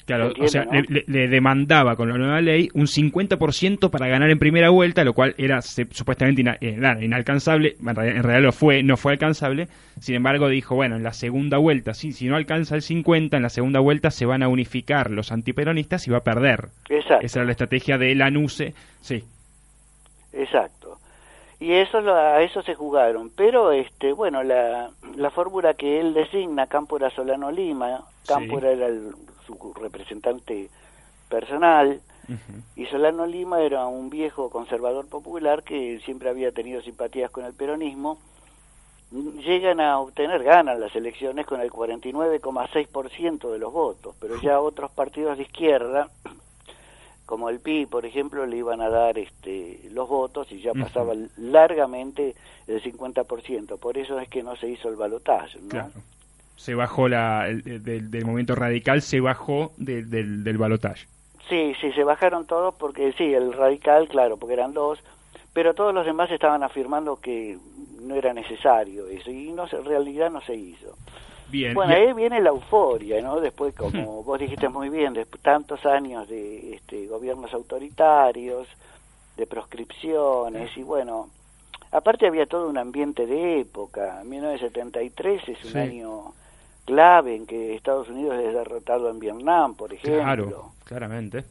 Claro, ¿Se o sea, le, demandaba con la nueva ley un 50% para ganar en primera vuelta, lo cual era se- supuestamente ina- eh, inalcanzable, en realidad, en realidad lo fue, no fue alcanzable, sin embargo dijo, bueno, en la segunda vuelta, sí, si no alcanza el 50, en la segunda vuelta se van a unificar los antiperonistas y va a perder. Exacto. Esa era la estrategia de Lanuse, sí. Exacto. Y eso lo- a eso se jugaron, pero este bueno, la, la fórmula que él designa, Cámpora Solano Lima, Cámpora era el- su representante personal y Solano Lima era un viejo conservador popular que siempre había tenido simpatías con el peronismo. Llegan a obtener, ganan las elecciones con el 49,6% de los votos, pero ya otros partidos de izquierda como el PI, por ejemplo, le iban a dar este, los votos y ya pasaba largamente el 50%. Por eso es que no se hizo el balotaje, ¿no? Claro. Se bajó la, el- el- del, del movimiento radical, se bajó de- del, del balotaje. Sí, sí, se bajaron todos porque sí, el radical, claro, porque eran dos, pero todos los demás estaban afirmando que no era necesario eso y no en realidad no se hizo. Bien. Bueno, ahí viene la euforia, ¿no? Después, como vos dijiste muy bien, de tantos años de este, gobiernos autoritarios, de proscripciones, y bueno, aparte había todo un ambiente de época. 1973 es un Sí. año clave en que Estados Unidos es derrotado en Vietnam, por ejemplo. Claro, claramente.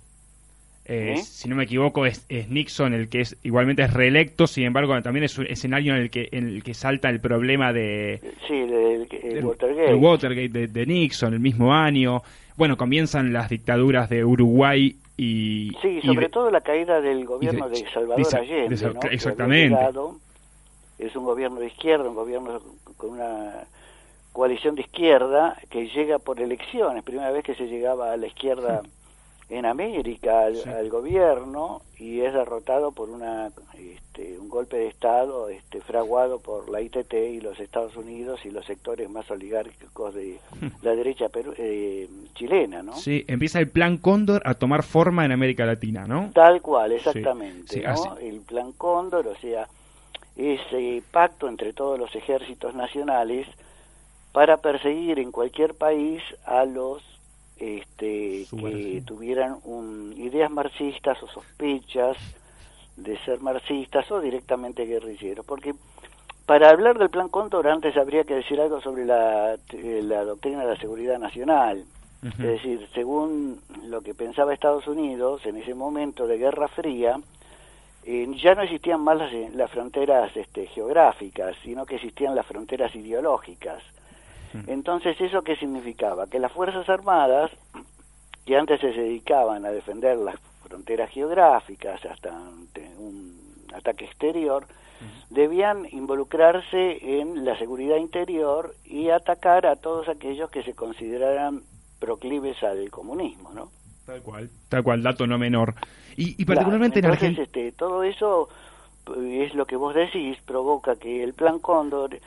Eh, ¿Eh? Si no me equivoco, es, es Nixon el que es igualmente es reelecto, sin embargo, también es un escenario en el que, en el que salta el problema de, Sí, el, el- el del- Watergate. del Watergate de, de Nixon, el mismo año. Bueno, comienzan las dictaduras de Uruguay y. Sí, y sobre de- todo la caída del gobierno de- de, Salvador de Sa- Allende, de exactamente. llegado. es un gobierno de izquierda, un gobierno con una coalición de izquierda que llega por elecciones, primera vez que se llegaba a la izquierda en América al, Sí. al gobierno y es derrotado por una este, un golpe de estado este, fraguado por la ITT y los Estados Unidos y los sectores más oligárquicos de la derecha peru- eh, chilena, ¿no? Sí, empieza el plan Cóndor a tomar forma en América Latina, ¿no? Tal cual, exactamente. Sí, sí, ¿no? El plan Cóndor, o sea, ese pacto entre todos los ejércitos nacionales para perseguir en cualquier país a los este, que tuvieran un, ideas marxistas o sospechas de ser marxistas o directamente guerrilleros. Porque para hablar del plan Cóndor antes habría que decir algo sobre la, eh, la doctrina de la seguridad nacional. Es decir, según lo que pensaba Estados Unidos en ese momento de Guerra Fría, eh, ya no existían más las, las fronteras este, geográficas, sino que existían las fronteras ideológicas. Entonces, ¿eso qué significaba? Que las Fuerzas Armadas, que antes se dedicaban a defender las fronteras geográficas hasta ante un ataque exterior, debían involucrarse en la seguridad interior y atacar a todos aquellos que se consideraran proclives al comunismo, ¿no? Tal cual. Tal cual, dato no menor. Y, y particularmente Claro, en Argentina. este, todo eso eh, es lo que vos decís, provoca que el plan Cóndor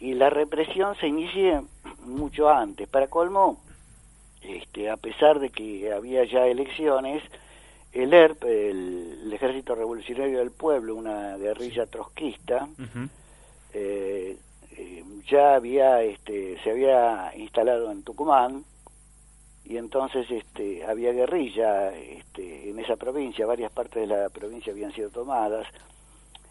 y la represión se inicie mucho antes. Para colmo, este, a pesar de que había ya elecciones, el ERP, el, el Ejército Revolucionario del Pueblo, una guerrilla trotskista, eh, eh, ya había, este, se había instalado en Tucumán y entonces este, había guerrilla este, en esa provincia, varias partes de la provincia habían sido tomadas.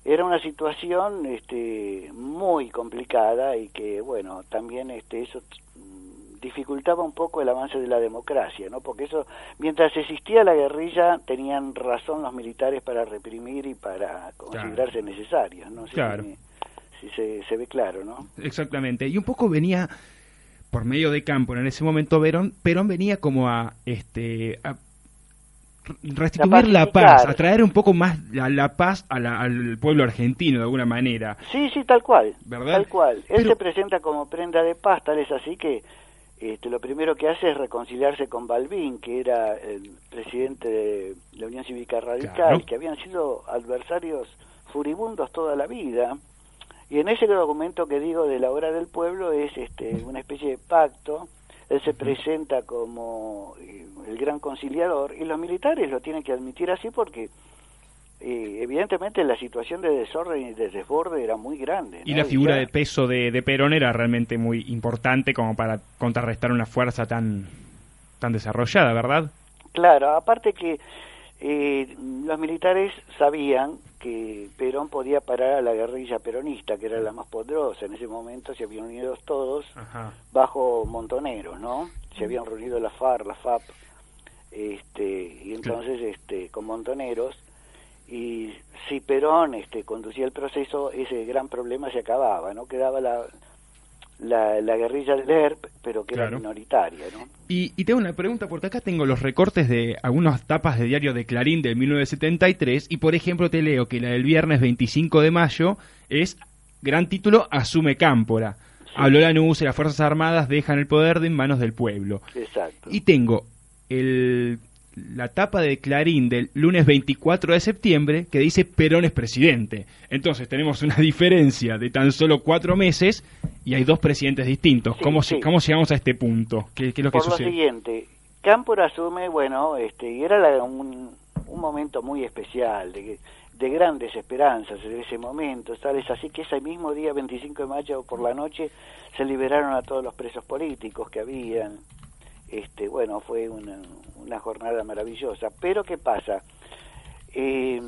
Era una situación este, muy complicada y que, bueno, también este, eso mm, dificultaba un poco el avance de la democracia, ¿no? Porque eso, mientras existía la guerrilla, tenían razón los militares para reprimir y para considerarse necesarios, ¿no? sé Claro. si, si se, se ve claro, ¿no? Exactamente. Y un poco venía por medio de campo en ese momento Perón, Perón venía como a este a restituir la, paz, pacificar. a traer un poco más la, la paz a la- al pueblo argentino de alguna manera. Sí, sí, tal cual. ¿Verdad? Tal cual. Él se presenta como prenda de paz, tal es así que este, lo primero que hace es reconciliarse con Balbín, que era el presidente de la Unión Cívica Radical, Claro. que habían sido adversarios furibundos toda la vida. Y en ese documento que digo de la hora del pueblo es este, una especie de pacto. Él se presenta como eh, el gran conciliador y los militares lo tienen que admitir así porque eh, evidentemente la situación de desorden y de desborde era muy grande. Y la figura de peso de, de Perón era realmente muy importante como para contrarrestar una fuerza tan, tan desarrollada, ¿verdad? Claro, aparte que eh, los militares sabían que Perón podía parar a la guerrilla peronista, que era la más poderosa. En ese momento se habían unido todos Ajá. bajo Montoneros, ¿no? Se habían reunido la FARC, la FAP, este, y entonces este, con Montoneros. Y si Perón este, conducía el proceso, ese gran problema se acababa, ¿no? Quedaba la, la, la guerrilla del ERP, pero que Claro. era minoritaria, ¿no? Y, y tengo una pregunta, porque acá tengo los recortes de algunas tapas de diario de Clarín del 1973, y por ejemplo te leo que la del viernes 25 de mayo es, gran título, Asume Cámpora. Habló la NUS y las Fuerzas Armadas dejan el poder de en manos del pueblo. Exacto. Y tengo el, la tapa de Clarín del lunes 24 de septiembre que dice Perón es presidente. Entonces tenemos una diferencia de tan solo cuatro meses y hay dos presidentes distintos. Sí, ¿Cómo, sí. ¿Cómo llegamos a este punto? ¿Qué, qué es lo que Por lo sucede? siguiente, Cámpora asume, bueno, este, y era la- un, un momento muy especial, de, de grandes esperanzas en ese momento, ¿sabes? Así que ese mismo día, 25 de mayo, por la noche, se liberaron a todos los presos políticos que habían. Este, bueno, fue una, jornada maravillosa. Pero, ¿qué pasa? Eh,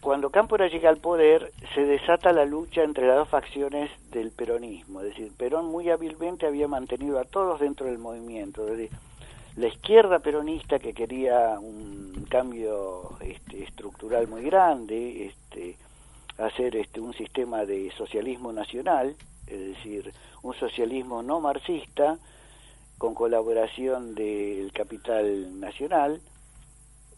cuando Cámpora llega al poder, se desata la lucha entre las dos facciones del peronismo. Es decir, Perón muy hábilmente había mantenido a todos dentro del movimiento, la izquierda peronista que quería un cambio este, estructural muy grande, este, hacer este, un sistema de socialismo nacional, es decir, un socialismo no marxista, con colaboración del capital nacional,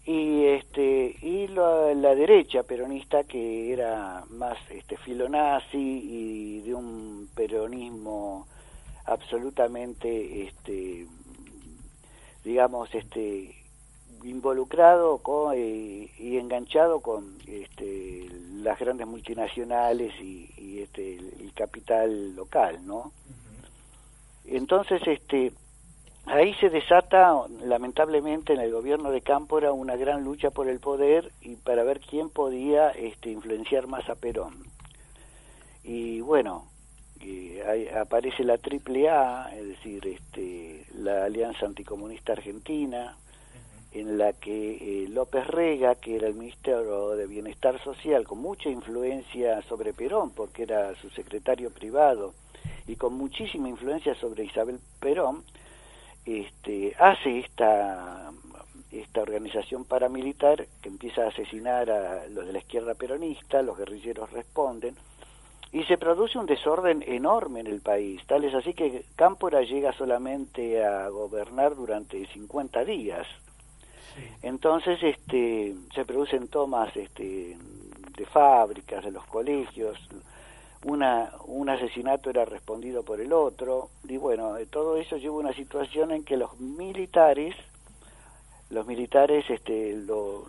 y este y la, la, derecha peronista que era más este filonazi y de un peronismo absolutamente este digamos este involucrado con, eh, y enganchado con este, las grandes multinacionales y, y este, el, capital local, ¿no? Entonces, este, ahí se desata, lamentablemente, en el gobierno de Cámpora una gran lucha por el poder y para ver quién podía este, influenciar más a Perón. Y bueno, aparece la AAA, es decir, este, la Alianza Anticomunista Argentina, en la que eh, López Rega, que era el ministro de Bienestar Social, con mucha influencia sobre Perón, porque era su secretario privado, y con muchísima influencia sobre Isabel Perón, este, hace esta, esta organización paramilitar que empieza a asesinar a los de la izquierda peronista, los guerrilleros responden, y se produce un desorden enorme en el país, tal es así que Cámpora llega solamente a gobernar durante 50 días. Entonces este, se producen tomas este, de fábricas, de los colegios, una, un asesinato era respondido por el otro, y bueno, todo eso lleva a una situación en que los militares, los militares este, lo,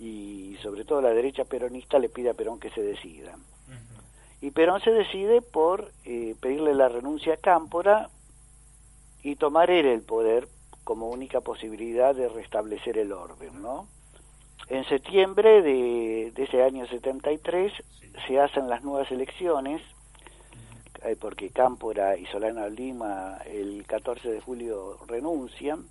y sobre todo la derecha peronista le pide a Perón que se decida y Perón se decide por eh, pedirle la renuncia a Cámpora y tomar él el poder como única posibilidad de restablecer el orden, ¿no? En septiembre de, ese año 73 se hacen las nuevas elecciones, eh, porque Cámpora y Solana Lima el 14 de julio renuncian,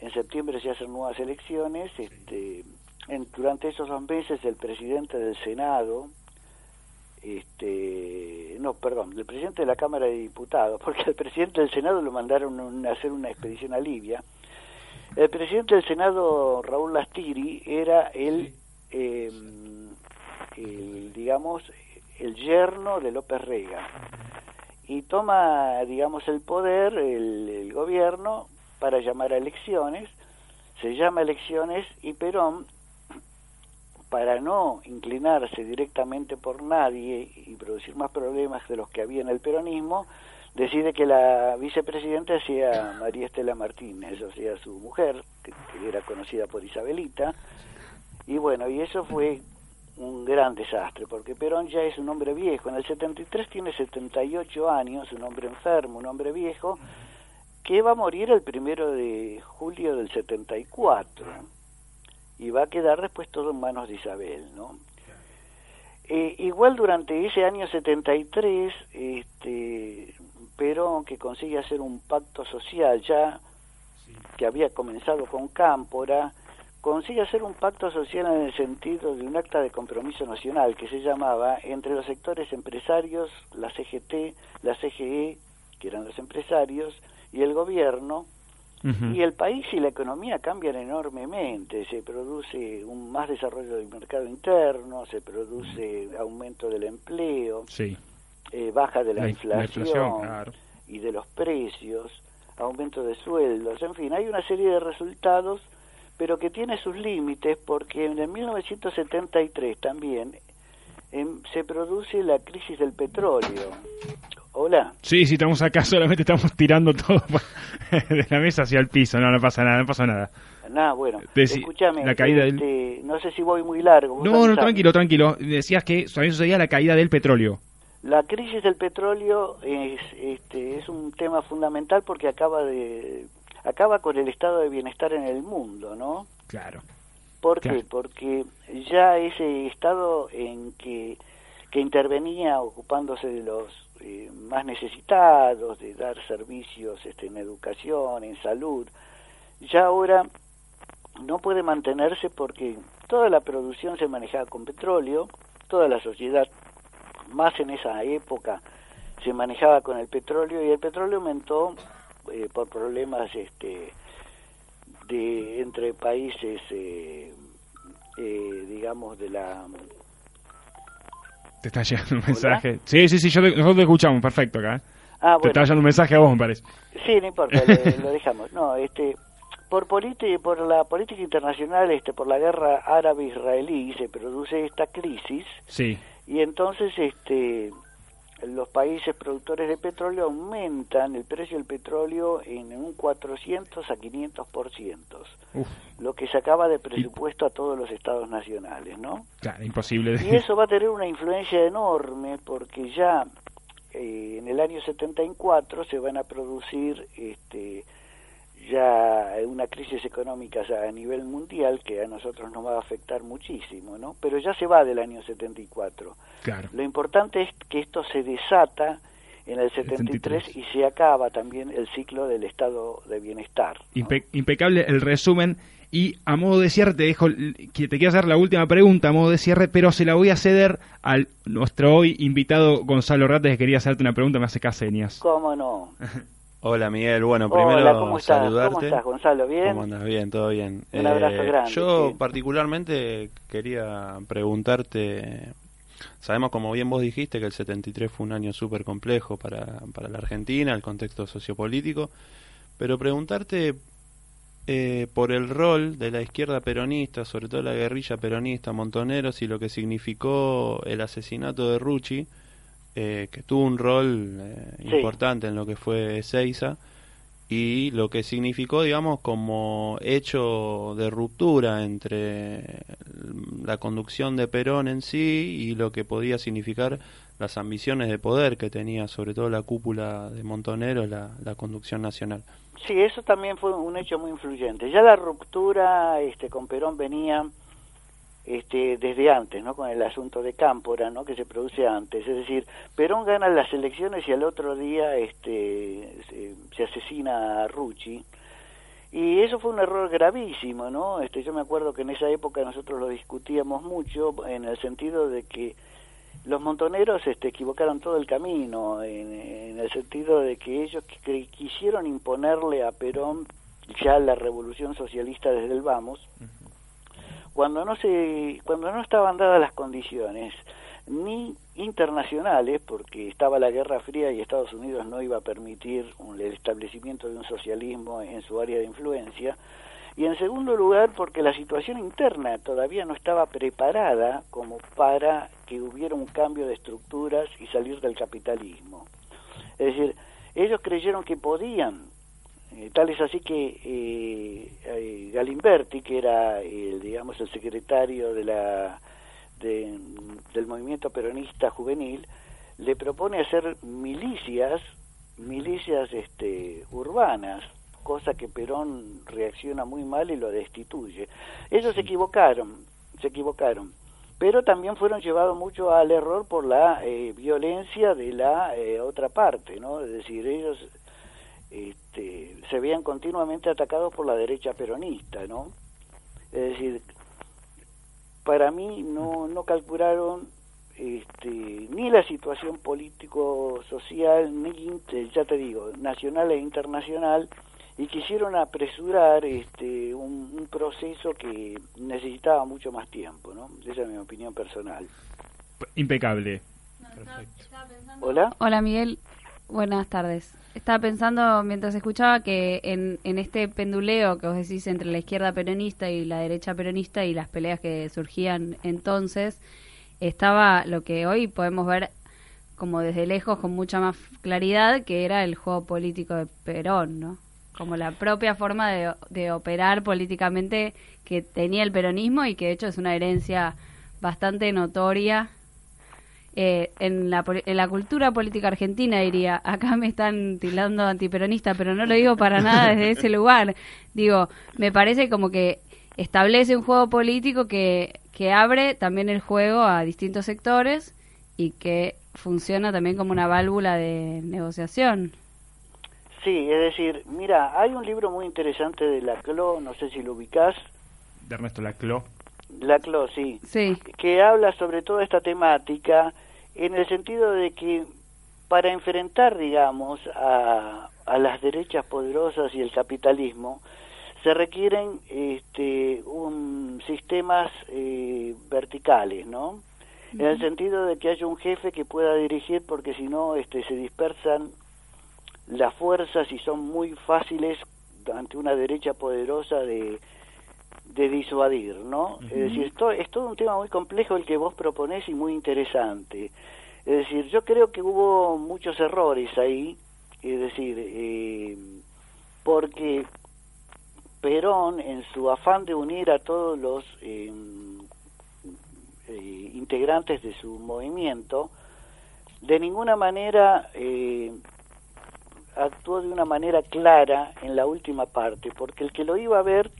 en septiembre se hacen nuevas elecciones, este, en, durante esos dos meses el presidente del Senado, este no perdón del presidente de la Cámara de Diputados porque al presidente del Senado lo mandaron a hacer una expedición a Libia el presidente del Senado Raúl Lastiri era el, em, el digamos el yerno de López Rega. Y toma digamos el poder el, el gobierno para llamar a elecciones. Se llama elecciones y Perón para no inclinarse directamente por nadie y producir más problemas de los que había en el peronismo, decide que la vicepresidenta sea María Estela Martínez, o sea, su mujer, que, era conocida por Isabelita, y bueno, y eso fue un gran desastre, porque Perón ya es un hombre viejo, en el 73 tiene 78 años, un hombre enfermo, un hombre viejo, que va a morir el primero de julio del 74 y va a quedar después todo en manos de Isabel, ¿no? Eh, igual durante ese año 73, este, Perón, que consigue hacer un pacto social ya, que había comenzado con Cámpora, consigue hacer un pacto social en el sentido de un acta de compromiso nacional que se llamaba entre los sectores empresarios, la CGT, la CGE, que eran los empresarios, y el gobierno, y el país y la economía cambian enormemente, se produce un más desarrollo del mercado interno, se produce aumento del empleo, eh, baja de la, inflación, y de los precios, aumento de sueldos, en fin, hay una serie de resultados, pero que tiene sus límites porque en el 1973 también em, se produce la crisis del petróleo Hola. Sí, sí, estamos acá, solamente estamos tirando todo de la mesa hacia el piso. No, no pasa nada, no pasa nada. Nada, bueno. Escúchame, la caída este, no sé si voy muy largo. No, no, tranquilo, tranquilo. Decías que también sucedía la caída del petróleo. La crisis del petróleo es, este, es un tema fundamental porque acaba de acaba con el estado de bienestar en el mundo, ¿no? Claro. ¿Por qué? Porque ya ese estado en que, que intervenía ocupándose de los eh, más necesitados, de dar servicios este, en educación, en salud, ya ahora no puede mantenerse porque toda la producción se manejaba con petróleo, toda la sociedad, más en esa época, se manejaba con el petróleo y el petróleo aumentó eh, por problemas este, de entre países, eh, eh, digamos, de la... Te está llegando un mensaje. Sí, sí, sí, yo te- nosotros te escuchamos, perfecto acá. Ah, Te está llegando un mensaje a vos, me parece. Sí, no importa, lo dejamos. No, este, por por la política internacional, este, por la guerra árabe-israelí se produce esta crisis Sí. Y entonces, este, los países productores de petróleo aumentan el precio del petróleo en un 400 a 500 por ciento, Uf, lo que sacaba de presupuesto a todos los estados nacionales, ¿no? claro, imposible. Y eso va a tener una influencia enorme porque ya eh, en el año 74 se van a producir este, ya una crisis económica ya a nivel mundial que a nosotros nos va a afectar muchísimo, ¿no? Pero ya se va del año 74. Claro. Lo importante es que esto se desata en el 73, 73. y se acaba también el ciclo del estado de bienestar. ¿no? Impe- impecable el resumen. Y a modo de cierre, te dejo, que te quiero hacer la última pregunta a modo de cierre, pero se la voy a ceder a nuestro hoy invitado Gonzalo Rates, que quería hacerte una pregunta, me hace acá señas. ¿Cómo no? Hola Miguel, bueno, primero Hola, ¿cómo estás? saludarte. ¿Cómo estás, Gonzalo? ¿Bien? ¿Cómo andas? Bien, todo bien. Eh, Un abrazo grande, Yo sí. particularmente quería preguntarte, sabemos como bien vos dijiste que el 73 fue un año súper complejo para, para la Argentina, el contexto sociopolítico, pero preguntarte eh, por el rol de la izquierda peronista, sobre todo la guerrilla peronista, Montoneros, y lo que significó el asesinato de Rucci, eh, que tuvo un rol eh, Sí. importante en lo que fue Seiza, y lo que significó, digamos, como hecho de ruptura entre la conducción de Perón en sí y lo que podía significar las ambiciones de poder que tenía, sobre todo la cúpula de Montoneros, la, la conducción nacional. Sí, eso también fue un hecho muy influyente. Ya la ruptura este, con Perón venía este, desde antes, ¿no? Con el asunto de Cámpora, ¿no? Que se produce antes. Es decir, Perón gana las elecciones y al otro día este, se, se asesina a Rucci. Y eso fue un error gravísimo, ¿no? Este, yo me acuerdo que en esa época nosotros lo discutíamos mucho en el sentido de que los montoneros este, equivocaron todo el camino, en, el sentido de que ellos qu- quisieron imponerle a Perón ya la revolución socialista desde el vamos, cuando no se, cuando no estaban dadas las condiciones ni internacionales, porque estaba la Guerra Fría y Estados Unidos no iba a permitir un- el establecimiento de un socialismo en su área de influencia, y en segundo lugar porque la situación interna todavía no estaba preparada como para que hubiera un cambio de estructuras y salir del capitalismo. Es decir, ellos creyeron que podían, eh, tal es así que eh, eh, Galimberti, que era el, digamos el secretario de la de- del movimiento peronista juvenil, le propone hacer milicias, milicias este, urbanas, cosa que Perón reacciona muy mal y lo destituye. Ellos se equivocaron, se equivocaron, pero también fueron llevados mucho al error por la eh, violencia de la eh, otra parte, ¿no? Es decir, ellos este, se veían continuamente atacados por la derecha peronista, ¿no? Es decir, para mí no, no calcularon este, ni la situación político-social, ni, ya te digo, nacional e internacional, y quisieron apresurar este, un, un proceso que necesitaba mucho más tiempo, ¿no? Esa es mi opinión personal. Impecable. ¿Hola? Hola Miguel, buenas tardes. Estaba pensando mientras escuchaba que en, en este penduleo que vos decís entre la izquierda peronista y la derecha peronista y las peleas que surgían entonces, estaba lo que hoy podemos ver como desde lejos con mucha más claridad, que era el juego político de Perón, ¿no? Como la propia forma de, de operar políticamente que tenía el peronismo y que de hecho es una herencia bastante notoria eh, en, la, en la cultura política argentina, diría, acá me están tildando antiperonista, pero no lo digo para nada desde ese lugar. Digo, me parece como que establece un juego político que, que abre también el juego a distintos sectores y que funciona también como una válvula de negociación. Sí, es decir, mira, hay un libro muy interesante de Laclau, no sé si lo ubicás, De Ernesto Laclau. Laclau, sí, Sí, que habla sobre toda esta temática en el sentido de que para enfrentar, digamos, a, a las derechas poderosas y el capitalismo, se requieren este, un, sistemas eh, verticales, ¿no? En el sentido de que haya un jefe que pueda dirigir, porque si no este, se dispersan las fuerzas y son muy fáciles ante una derecha poderosa de, de disuadir, ¿no? Es decir, esto, es todo un tema muy complejo el que vos proponés y muy interesante. Es decir, yo creo que hubo muchos errores ahí, es decir, eh, porque Perón, en su afán de unir a todos los eh, eh, integrantes de su movimiento, de ninguna manera eh, actuó de una manera clara en la última parte, porque el que lo iba a ver,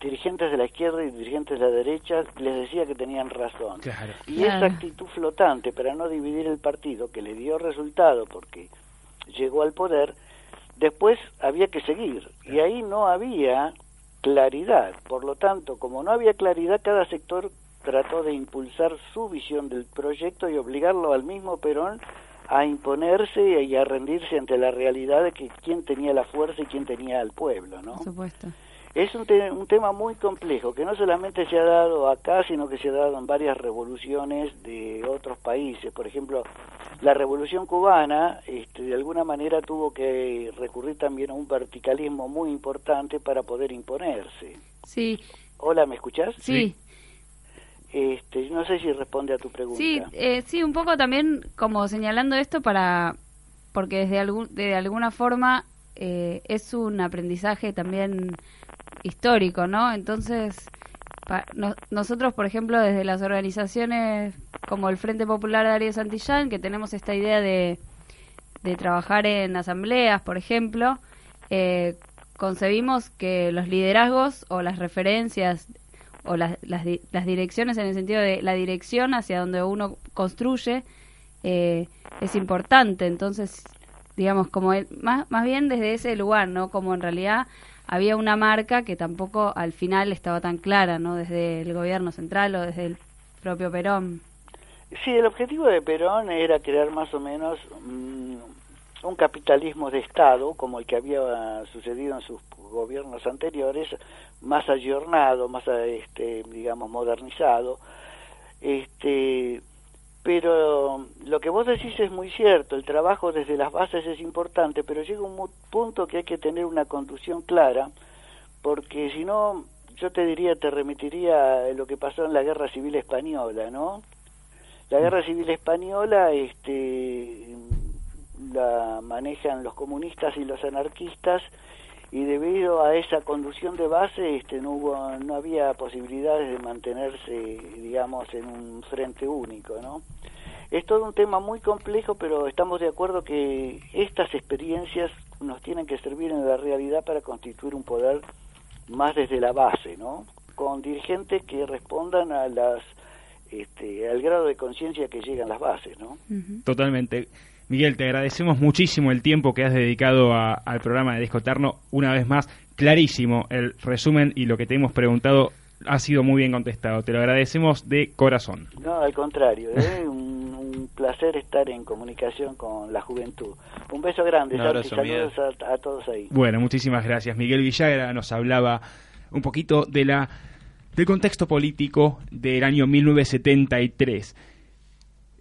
dirigentes de la izquierda y dirigentes de la derecha, les decía que tenían razón. Claro. Y Claro. esa actitud flotante para no dividir el partido, que le dio resultado porque llegó al poder, después había que seguir. Y ahí no había claridad. Por lo tanto, como no había claridad, cada sector trató de impulsar su visión del proyecto y obligarlo al mismo Perón a imponerse y a rendirse ante la realidad de que quién tenía la fuerza y quién tenía al pueblo, ¿no? Por supuesto. Es un, te- un tema muy complejo que no solamente se ha dado acá, sino que se ha dado en varias revoluciones de otros países. Por ejemplo, la revolución cubana, este, de alguna manera tuvo que recurrir también a un verticalismo muy importante para poder imponerse. Sí, Hola, ¿me escuchás? sí. Este, no sé si responde a tu pregunta. Sí, eh, sí, un poco también como señalando esto para, porque desde algún, de alguna forma eh, es un aprendizaje también histórico, ¿no? Entonces, pa- no- nosotros, por ejemplo, desde las organizaciones como el Frente Popular de Ariel Santillán, que tenemos esta idea de, de trabajar en asambleas, por ejemplo, eh, concebimos que los liderazgos o las referencias o las, las, las direcciones en el sentido de la dirección hacia donde uno construye eh, es importante. Entonces, digamos, como el- más, más bien desde ese lugar, ¿no? Como en realidad había una marca que tampoco al final estaba tan clara, ¿no? Desde el gobierno central o desde el propio Perón. Sí, el objetivo de Perón era crear más o menos mm, un capitalismo de Estado, como el que había sucedido en sus gobiernos anteriores, más ayornado, más este, digamos modernizado. Este, pero lo que vos decís es muy cierto, el trabajo desde las bases es importante, pero llega un punto que hay que tener una conducción clara, porque si no, yo te diría, te remitiría a lo que pasó en la Guerra Civil Española, ¿no? La Guerra Civil Española este, la manejan los comunistas y los anarquistas y debido a esa conducción de base este, no, hubo, no había posibilidades de mantenerse, digamos, en un frente único, ¿no? Es todo un tema muy complejo, pero estamos de acuerdo que estas experiencias nos tienen que servir en la realidad para constituir un poder más desde la base, ¿no? Con dirigentes que respondan a las este, al grado de conciencia que llegan las bases, ¿no? Totalmente. Miguel, te agradecemos muchísimo el tiempo que has dedicado a- al programa de Disco Eterno. Una vez más, clarísimo el resumen y lo que te hemos preguntado ha sido muy bien contestado. Te lo agradecemos de corazón. No, al contrario, ¿eh? un, un placer estar en comunicación con la juventud. Un beso grande, Un Santi, abrazo, saludos a, a todos ahí. Bueno, muchísimas gracias. Miguel Villagra nos hablaba un poquito de la del contexto político del año 1973.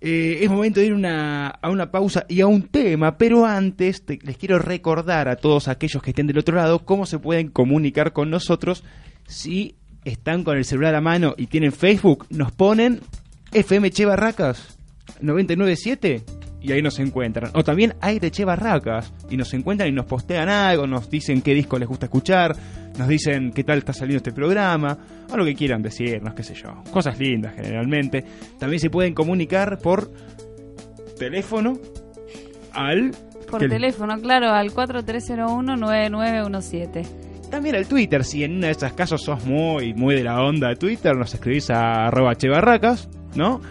Eh, es momento de ir una- a una pausa y a un tema, pero antes te- les quiero recordar a todos aquellos que estén del otro lado cómo se pueden comunicar con nosotros si están con el celular a mano y tienen Facebook, nos ponen FM Che Barracas 997 y ahí nos encuentran. O también Aire Che Barracas y nos encuentran y nos postean algo, nos dicen qué disco les gusta escuchar, nos dicen qué tal está saliendo este programa, o lo que quieran decirnos, qué sé yo. Cosas lindas generalmente. También se pueden comunicar por teléfono al... Por teléfono, claro, al 4301-9917. También al Twitter, si en una de esas casos sos muy, muy de la onda de Twitter, nos escribís a arroba chebarracas, ¿no?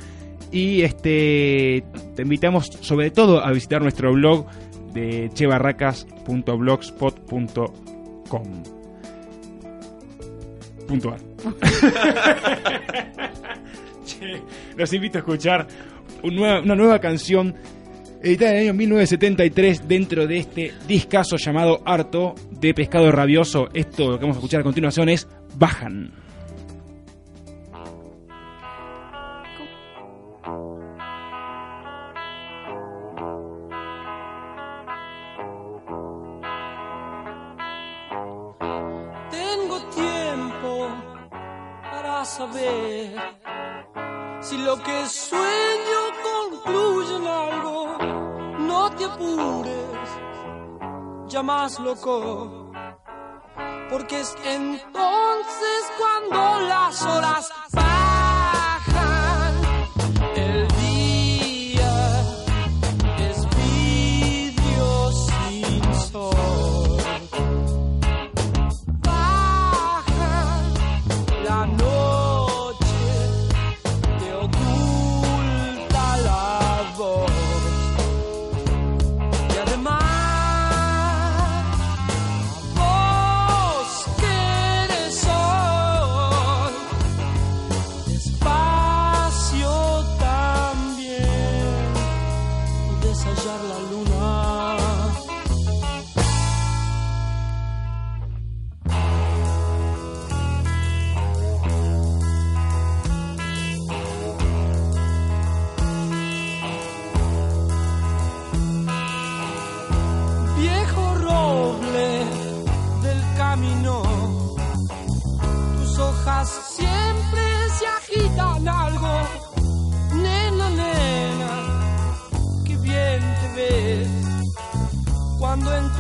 Y este te invitamos sobre todo a visitar nuestro blog de chebarracas.blogspot.com. Che, los invito a escuchar un nueva- una nueva canción editada en el año 1973 dentro de este discazo llamado Harto de Pescado Rabioso. Esto lo que vamos a escuchar a continuación es Bajan. Saber si lo que sueño concluye en algo. No te apures, ya más loco. Porque es entonces cuando las horas bajan. Cuando en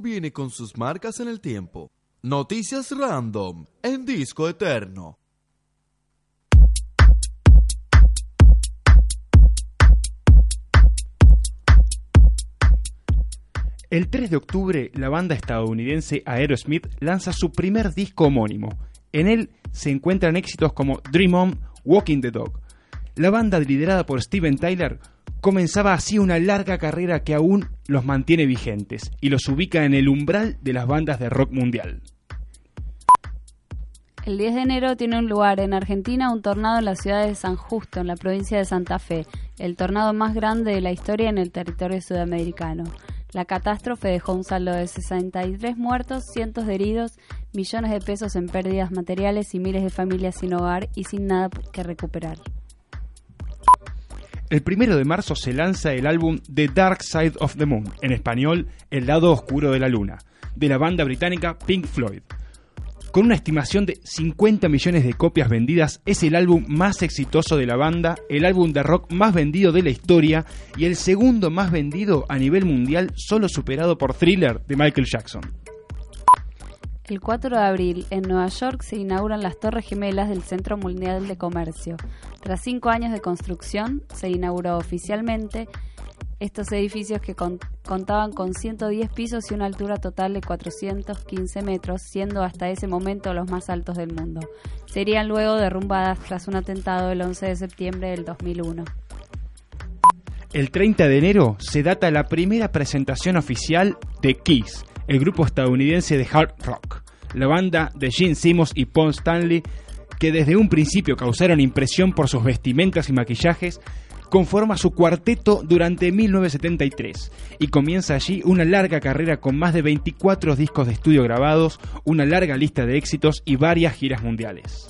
Viene con sus marcas en el tiempo. Noticias random en disco eterno. El 3 de octubre, la banda estadounidense Aerosmith lanza su primer disco homónimo. En él se encuentran éxitos como Dream On, Walking the Dog. La banda, liderada por Steven Tyler, comenzaba así una larga carrera que aún los mantiene vigentes y los ubica en el umbral de las bandas de rock mundial. El 10 de enero tiene un lugar en Argentina un tornado en la ciudad de San Justo, en la provincia de Santa Fe, el tornado más grande de la historia en el territorio sudamericano. La catástrofe dejó un saldo de 63 muertos, cientos de heridos, millones de pesos en pérdidas materiales y miles de familias sin hogar y sin nada que recuperar. El primero de marzo se lanza el álbum The Dark Side of the Moon, en español El lado oscuro de la luna, de la banda británica Pink Floyd. Con una estimación de 50 millones de copias vendidas, es el álbum más exitoso de la banda, el álbum de rock más vendido de la historia y el segundo más vendido a nivel mundial, solo superado por Thriller de Michael Jackson. El 4 de abril, en Nueva York, se inauguran las Torres Gemelas del Centro Mundial de Comercio. Tras cinco años de construcción, se inauguró oficialmente estos edificios que con- contaban con 110 pisos y una altura total de 415 metros, siendo hasta ese momento los más altos del mundo. Serían luego derrumbadas tras un atentado el 11 de septiembre del 2001. El 30 de enero se data la primera presentación oficial de Kiss, el grupo estadounidense de hard rock. La banda de Gene Simmons y Paul Stanley, que desde un principio causaron impresión por sus vestimentas y maquillajes, conforma su cuarteto durante 1973 y comienza allí una larga carrera con más de 24 discos de estudio grabados, una larga lista de éxitos y varias giras mundiales.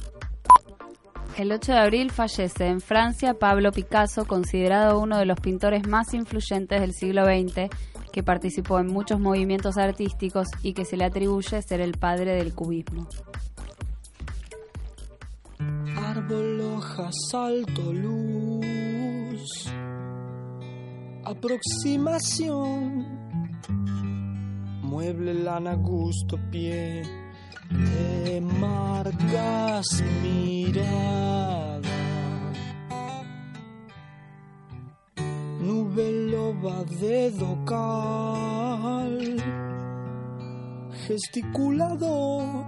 El 8 de abril fallece en Francia Pablo Picasso, considerado uno de los pintores más influyentes del siglo XX, que participó en muchos movimientos artísticos y que se le atribuye ser el padre del cubismo. Árbol, hoja, salto, luz. Aproximación. Mueble, lana, gusto, pie. Te marcas mirada. Nube loba, dedo cal. Gesticulador.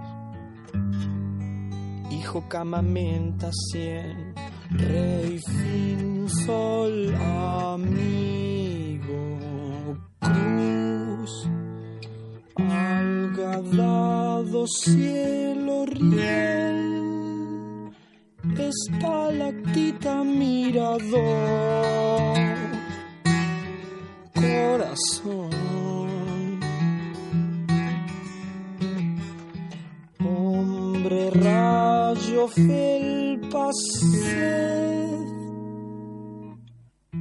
Hijo camamenta cien, rey fin sol amigo. Cruz, algadado cielo riel, estalactita mirador, corazón. Hombre, rayo, sed,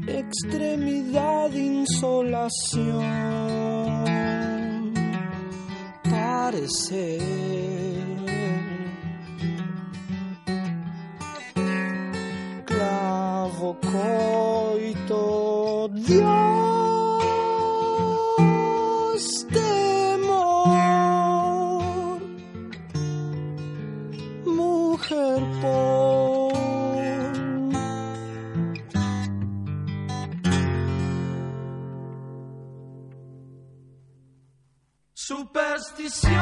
extremidad, insolación, parecer, clavo, coito, Dios, mujer por. Superstición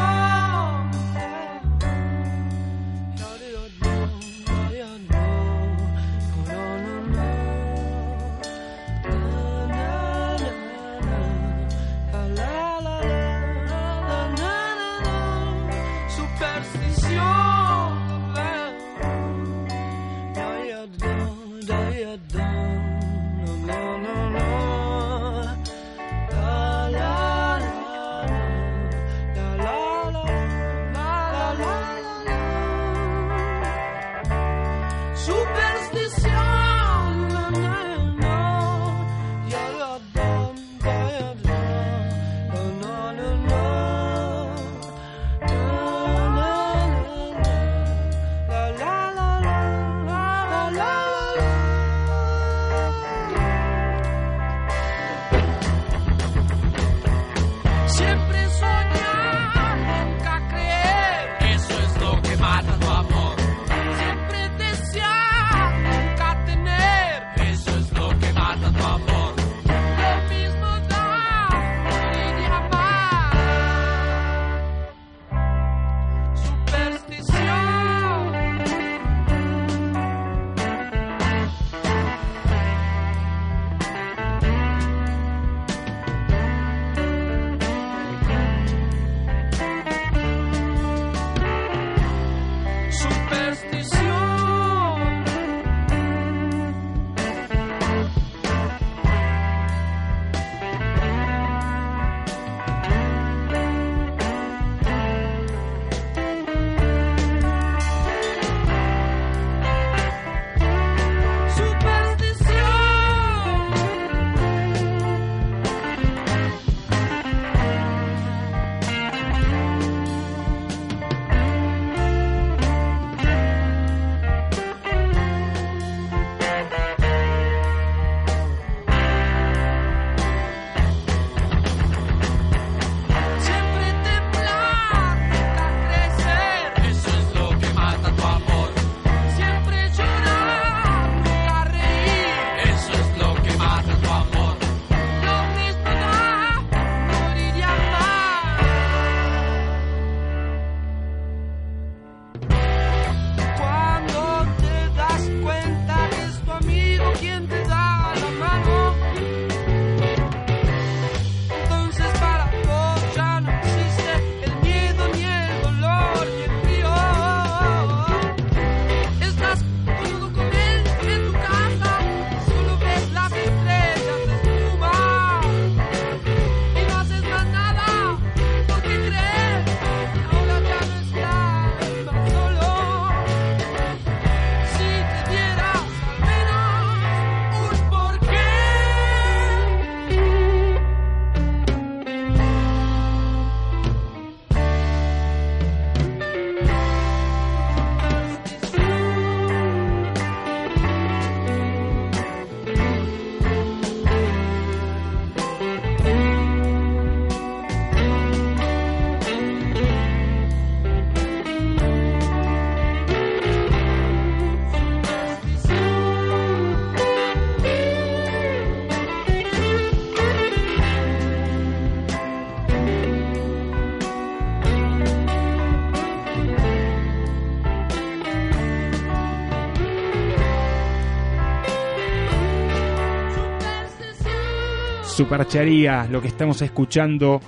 Supercharía, lo que estamos escuchando,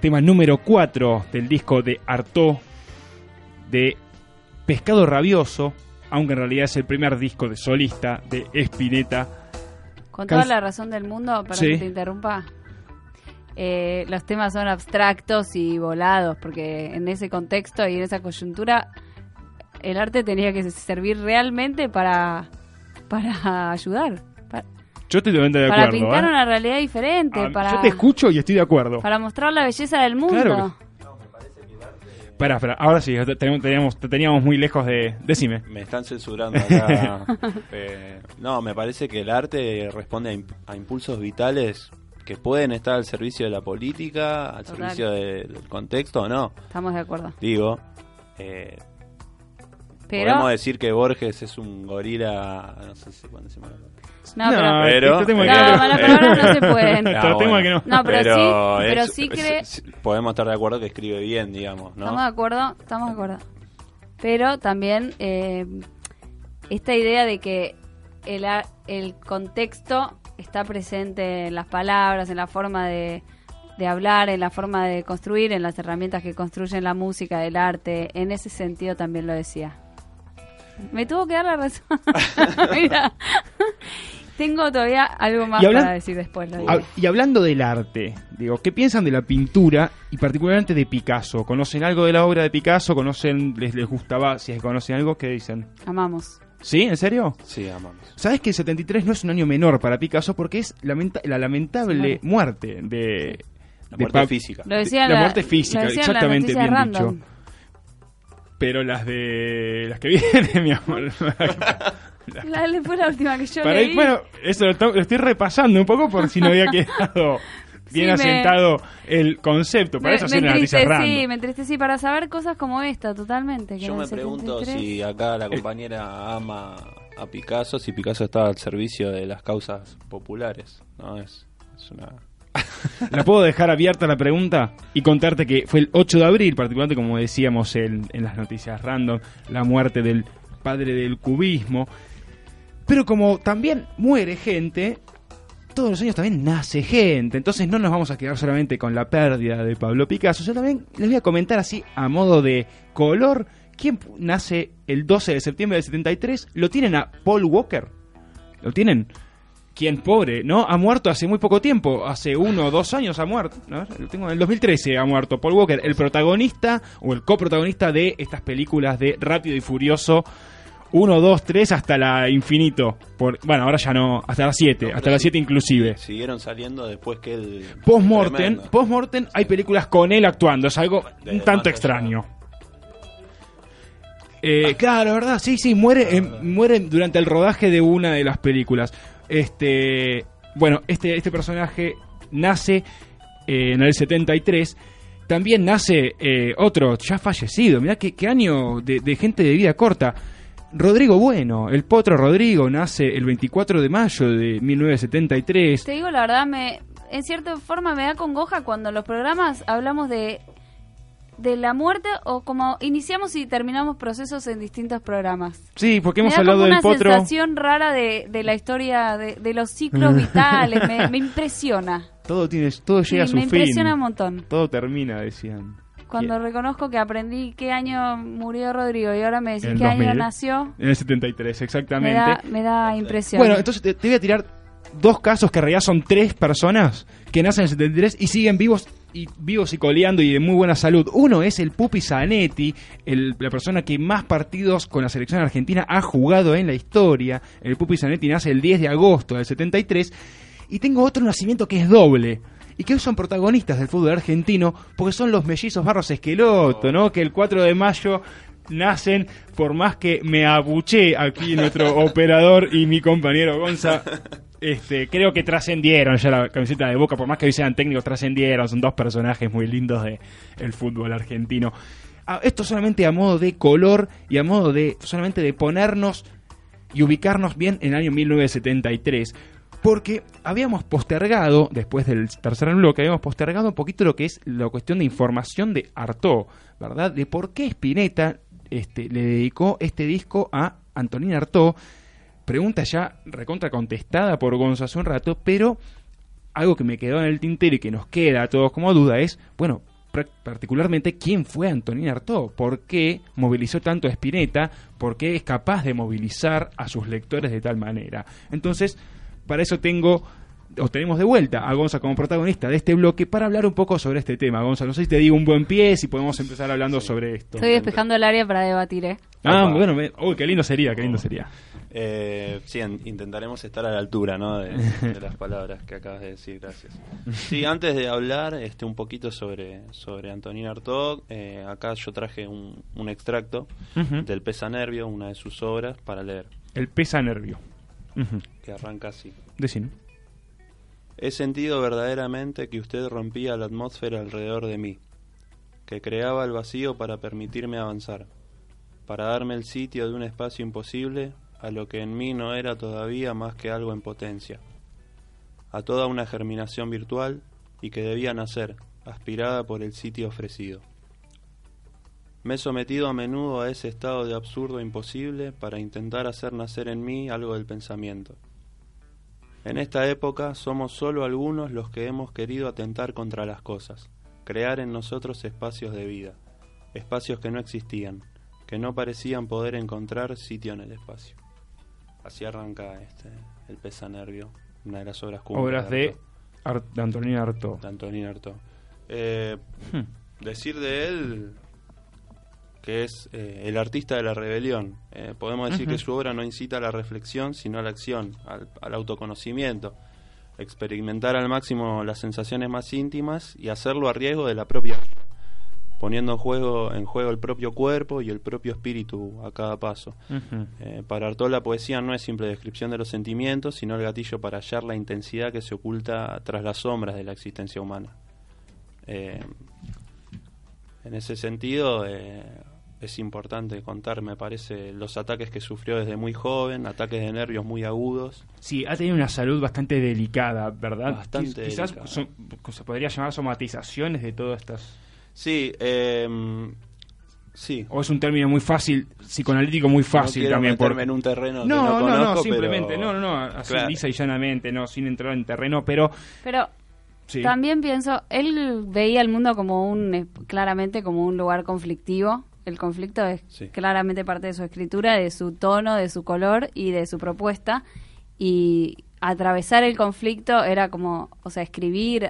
tema número 4 del disco de Artaud de Pescado Rabioso, aunque en realidad es el primer disco de solista de Spinetta. Con toda Can- la razón del mundo, para Sí. que te interrumpa, eh, los temas son abstractos y volados, porque en ese contexto y en esa coyuntura, el arte tenía que servir realmente para, para ayudar, Yo estoy totalmente de para acuerdo. pintar ¿eh? una realidad diferente, Ah, para, Yo te escucho y estoy de acuerdo. para mostrar la belleza del mundo. Claro Espera, espera, ahora sí, te teníamos, teníamos- te teníamos muy lejos de... Decime. Me están censurando acá. Eh, no, me parece que el arte responde a, imp- a impulsos vitales que pueden estar al servicio de la política, al Total. servicio de- del contexto o no. Estamos de acuerdo. Digo, eh, Pero, podemos decir que Borges es un gorila, no sé si cuándo se me no, pero, pero- este tema No, que no. las palabras no se pueden. Ah, bueno. que no. No, pero, sí, pero es- sí es- cree... es- podemos estar de acuerdo que escribe bien, digamos, ¿no? Estamos de acuerdo, estamos de acuerdo. Pero también eh, esta idea de que el, el contexto está presente en las palabras, en la forma de, de hablar, en la forma de construir, en las herramientas que construyen la música, el arte. En ese sentido también lo decía. Me tuvo que dar la razón. Mira, tengo todavía algo más hablan- para decir después. Lo digo. Ah, Y hablando del arte, digo, ¿qué piensan de la pintura y particularmente de Picasso? ¿Conocen algo de la obra de Picasso? ¿Conocen, les, les gustaba? Si es que conocen algo, ¿qué dicen? Amamos. ¿Sí? ¿En serio? Sí, amamos. ¿Sabes que el 73 no es un año menor para Picasso porque es lamenta- la lamentable Sí. muerte de... La muerte física. Lo decía La la, muerte física, lo decía en la exactamente, bien random. dicho. Pero las de... las que vienen, mi amor. La, la- fue la última que yo Para leí. bueno, eso lo, to- lo estoy repasando un poco por si no había quedado bien asentado el concepto. Para me, eso me hacer una noticia random. me entristecí para saber cosas como esta, totalmente. que Yo me pregunto 73 si acá la compañera ama a Picasso, si Picasso está al servicio de las causas populares. No, es, es una... ¿La puedo dejar abierta la pregunta? Y contarte que fue el 8 de abril, particularmente como decíamos en, en las noticias random, la muerte del padre del cubismo. Pero como también muere gente, todos los años también nace gente. Entonces no nos vamos a quedar solamente con la pérdida de Pablo Picasso. Yo también les voy a comentar así, a modo de color, quién nace el 12 de septiembre del 73. Lo tienen a Paul Walker. ¿Lo tienen? quien pobre, ¿no? Ha muerto hace muy poco tiempo, hace uno o dos años ha muerto, ¿no? Lo tengo en el 2013 ha muerto Paul Walker, el protagonista o el coprotagonista de estas películas de Rápido y Furioso 1, 2, 3 hasta la infinito. Por, bueno, ahora ya no, hasta las 7, hasta las 7 inclusive. Siguieron saliendo después que él... Post-mortem, Tremendo. post-mortem hay películas con él actuando, es algo un tanto extraño. Eh, claro, ¿verdad? Sí, sí, muere, eh, muere durante el rodaje de una de las películas. Este, bueno, este, este personaje nace eh, en el 73. También nace eh, otro, ya fallecido. Mirá qué, qué año de, de gente de vida corta. Rodrigo Bueno, el potro Rodrigo, nace el 24 de mayo de 1973. Te digo la verdad, me, en cierta forma me da congoja cuando en los programas hablamos de de la muerte o como iniciamos y terminamos procesos en distintos programas. Sí, porque me hemos da hablado como del una potro. sensación rara de, de la historia de, de los ciclos vitales, me, me impresiona. Todo tiene, todo Sí, llega a su me fin. impresiona un montón. Todo termina, decían. Cuando reconozco que aprendí qué año murió Rodrigo y ahora me decís qué año 2000. nació, En el 73, me exactamente. da, me da impresión. Bueno, entonces te, te voy a tirar dos casos que en realidad son tres personas que nacen en el 73 y siguen vivos y vivos y coleando y de muy buena salud. Uno es el Pupi Zanetti, el- la persona que más partidos con la selección argentina ha jugado en la historia. El Pupi Zanetti nace el 10 de agosto del 73 y tengo otro nacimiento que es doble. Y que hoy son protagonistas del fútbol argentino porque son los mellizos Barros Esqueloto, ¿no? Que el 4 de mayo nacen, por más que me abuché aquí nuestro operador y mi compañero Gonza, este, creo que trascendieron ya la camiseta de Boca, por más que hoy sean técnicos, trascendieron, son dos personajes muy lindos de el fútbol argentino. Ah, esto solamente a modo de color y a modo de solamente de ponernos y ubicarnos bien en el año 1973. Porque habíamos postergado, después del tercer bloque, habíamos postergado un poquito lo que es la cuestión de información de Artaud, ¿verdad? De por qué Spinetta este, le dedicó este disco a Antonina Artaud. Pregunta ya recontra contestada por Gonzo hace un rato, pero algo que me quedó en el tintero y que nos queda a todos como duda es, bueno, particularmente quién fue Antonín Artaud, por qué movilizó tanto a Spinetta, por qué es capaz de movilizar a sus lectores de tal manera. Entonces, para eso tengo o tenemos de vuelta a Gonza como protagonista de este bloque para hablar un poco sobre este tema. Gonza, no sé si te digo un buen pie, si podemos empezar hablando sobre esto. Estoy despejando el área para debatir, ¿eh? Ah, Opa. bueno, me- uy, qué lindo sería, qué lindo sería. Eh, sí, en- intentaremos estar a la altura ¿no? de, de las palabras que acabas de decir, gracias. Sí, antes de hablar este, un poquito sobre, sobre Antonín Artaud, eh, acá yo traje un, un extracto del Pesa Nervio, una de sus obras, para leer, El pesa nervio. Que arranca así. Decino. He sentido verdaderamente que usted rompía la atmósfera alrededor de mí, que creaba el vacío para permitirme avanzar, para darme el sitio de un espacio imposible a lo que en mí no era todavía más que algo en potencia, a toda una germinación virtual y que debía nacer, aspirada por el sitio ofrecido. Me he sometido a menudo a ese estado de absurdo imposible para intentar hacer nacer en mí algo del pensamiento. En esta época somos solo algunos los que hemos querido atentar contra las cosas, crear en nosotros espacios de vida, espacios que no existían, que no parecían poder encontrar sitio en el espacio. Así arranca este, el Pesa Nervio, una de las obras cumbres Obras de, Artaud, Ar- de Artaud. de Artaud. Eh, Hmm. decir de él que es eh, el artista de la rebelión. Eh, podemos decir que su obra no incita a la reflexión, sino a la acción, al, al autoconocimiento, experimentar al máximo las sensaciones más íntimas y hacerlo a riesgo de la propia vida, poniendo en juego, en juego el propio cuerpo y el propio espíritu a cada paso. Eh, para Artaud la poesía no es simple descripción de los sentimientos, sino el gatillo para hallar la intensidad que se oculta tras las sombras de la existencia humana. En ese sentido, es importante contar, me parece, los ataques que sufrió desde muy joven, ataques de nervios muy agudos. Sí, ha tenido una salud bastante delicada, ¿verdad? Bastante Quiz- Quizás delicada. son- se podría llamar somatizaciones de todas estas... Sí, eh, sí. O es un término muy fácil, psicoanalítico muy fácil no también. porque- en un terreno que no, no, no, conozco, no, pero- simplemente, no, no, no, así Claro. lisa y llanamente, no, sin entrar en terreno, pero Pero sí. también pienso, él veía el mundo como un, eh, claramente como un lugar conflictivo. El conflicto es Sí. claramente parte de su escritura, de su tono, de su color y de su propuesta. Y atravesar el conflicto era como, o sea, escribir,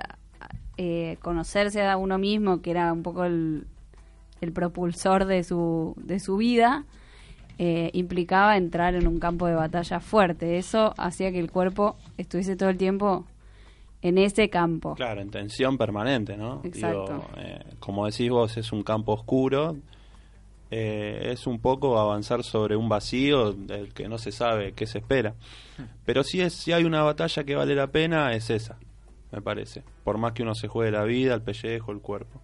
eh, conocerse a uno mismo, que era un poco el, el propulsor de su, de su vida, eh, implicaba entrar en un campo de batalla fuerte. Eso hacía que el cuerpo estuviese todo el tiempo en ese campo. Claro, en tensión permanente, ¿no? Exacto. Digo, eh, como decís vos, es un campo oscuro. Eh, es un poco avanzar sobre un vacío del que no se sabe qué se espera. Pero si, es, si hay una batalla que vale la pena, es esa, me parece. Por más que uno se juegue la vida, el pellejo, el cuerpo.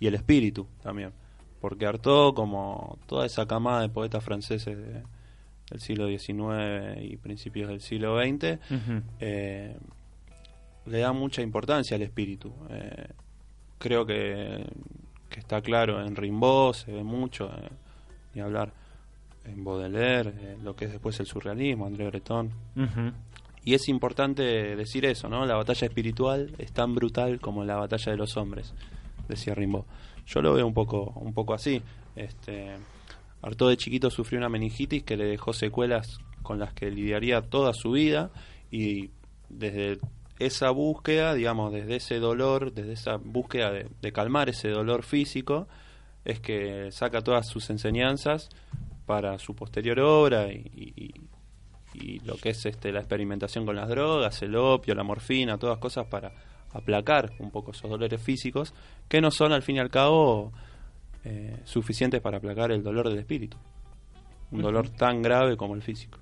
Y el espíritu también. Porque Artaud, como toda esa camada de poetas franceses de- del siglo XIX y principios del siglo XX, eh, le da mucha importancia al espíritu. Eh, creo que, que está claro en Rimbaud, se ve mucho, eh, ni hablar en Baudelaire, eh, lo que es después el surrealismo, André Breton. Y es importante decir eso, ¿no? La batalla espiritual es tan brutal como la batalla de los hombres, decía Rimbaud. Yo lo veo un poco, un poco así. Este, Artaud de chiquito sufrió una meningitis que le dejó secuelas con las que lidiaría toda su vida y desde esa búsqueda, digamos, desde ese dolor, desde esa búsqueda de, de calmar ese dolor físico, es que saca todas sus enseñanzas para su posterior obra y, y- y lo que es este la experimentación con las drogas, el opio, la morfina, todas cosas para aplacar un poco esos dolores físicos que no son al fin y al cabo eh, suficientes para aplacar el dolor del espíritu. Un dolor tan grave como el físico.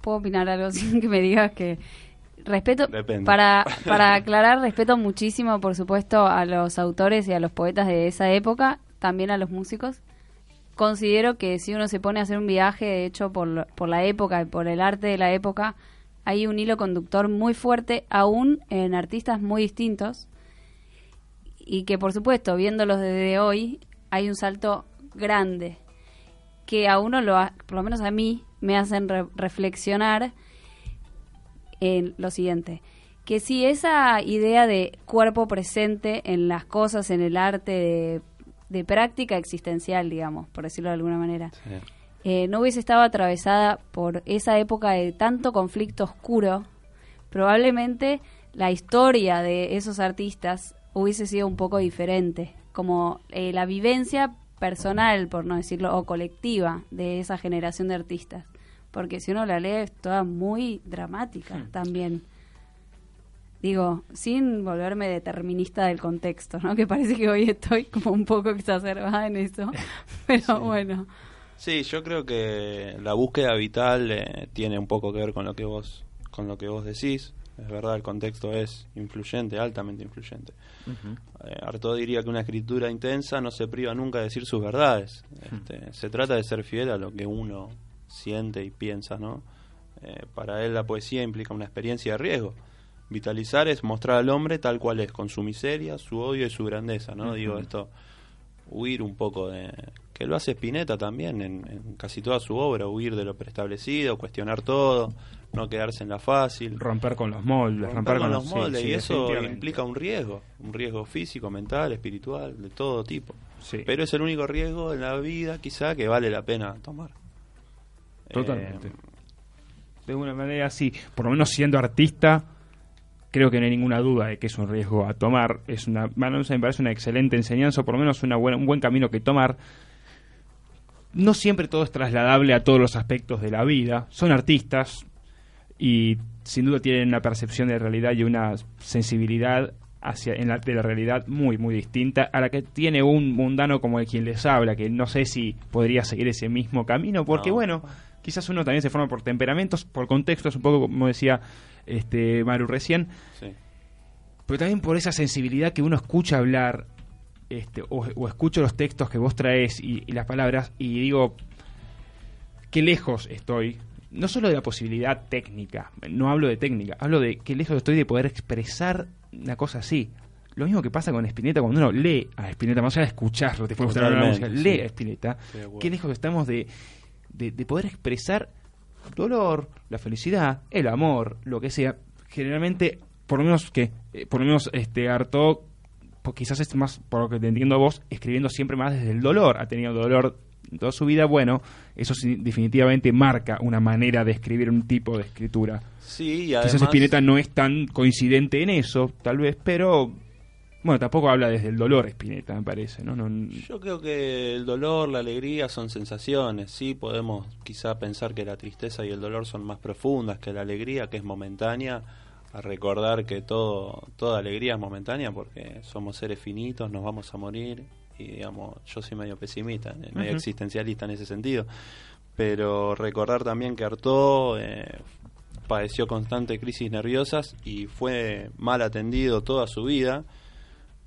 ¿Puedo opinar algo sin que me digas que respeto Depende. para para aclarar respeto muchísimo por supuesto a los autores y a los poetas de esa época también a los músicos considero que si uno se pone a hacer un viaje de hecho por por la época y por el arte de la época hay un hilo conductor muy fuerte aún en artistas muy distintos y que por supuesto viéndolos desde hoy hay un salto grande que a uno lo ha- por lo menos a mí me hacen re- reflexionar en lo siguiente que sí, esa idea de cuerpo presente en las cosas, en el arte, de, de práctica existencial, digamos, por decirlo de alguna manera, Sí. eh, no hubiese estado atravesada por esa época de tanto conflicto oscuro, probablemente la historia de esos artistas hubiese sido un poco diferente, como eh, la vivencia personal, por no decirlo, o colectiva de esa generación de artistas. Porque si uno la lee es toda muy dramática también. Digo, sin volverme determinista del contexto, ¿no? Que parece que hoy estoy como un poco exacerbada en eso. Pero bueno. Sí, yo creo que la búsqueda vital eh, tiene un poco que ver con lo que vos con lo que vos decís. Es verdad, el contexto es influyente, altamente influyente. Eh, Artaud diría que una escritura intensa no se priva nunca de decir sus verdades. Este, se trata de ser fiel a lo que uno siente y piensa, ¿no? Eh, para él la poesía implica una experiencia de riesgo. Vitalizar es mostrar al hombre tal cual es, con su miseria, su odio y su grandeza, ¿no? Digo esto, huir un poco de... que lo hace Spinetta también en, en casi toda su obra, huir de lo preestablecido, cuestionar todo, no quedarse en la fácil Romper con los moldes, romper con los moldes sí, y eso implica un riesgo, un riesgo físico, mental, espiritual, de todo tipo. Sí. Pero es el único riesgo en la vida quizá que vale la pena tomar. Totalmente. Eh, De alguna manera, sí. Por lo menos siendo artista, creo que no hay ninguna duda de que es un riesgo a tomar. Es una, me parece una excelente enseñanza, o por lo menos una buena, un buen camino que tomar. No siempre todo es trasladable a todos los aspectos de la vida. Son artistas y sin duda tienen una percepción de realidad y una sensibilidad hacia en la, de la realidad muy muy distinta a la que tiene un mundano como el quien les habla que no sé si podría seguir ese mismo camino porque No. bueno quizás uno también se forma por temperamentos por contextos un poco como decía este Maru recién sí. pero también por esa sensibilidad que uno escucha hablar este, o, o escucho los textos que vos traes y, y las palabras y digo qué lejos estoy no solo de la posibilidad técnica no hablo de técnica hablo de qué lejos estoy de poder expresar una cosa así lo mismo que pasa con Spinetta cuando uno lee a Spinetta más allá de escucharlo te puede gustar la música lee sí. a Spinetta qué lejos estamos de, de, de poder expresar dolor, la felicidad, el amor, lo que sea. Generalmente, por lo menos que, eh, por lo menos este Artaud, pues quizás es más, por lo que te entiendo vos, escribiendo siempre más desde el dolor. Ha tenido dolor toda su vida, bueno, eso sí, definitivamente marca una manera de escribir un tipo de escritura. Sí, y Quizás además, Spinetta no es tan coincidente en eso, tal vez, pero bueno, tampoco habla desde el dolor Spinetta, me parece, ¿no? no yo creo que el dolor, la alegría son sensaciones. Sí, podemos quizá pensar que la tristeza y el dolor son más profundas que la alegría, que es momentánea. A recordar que todo, toda alegría es momentánea porque somos seres finitos, nos vamos a morir. Y digamos, yo soy medio pesimista, medio existencialista en ese sentido. Pero recordar también que Artaud eh, padeció constantes crisis nerviosas y fue mal atendido toda su vida.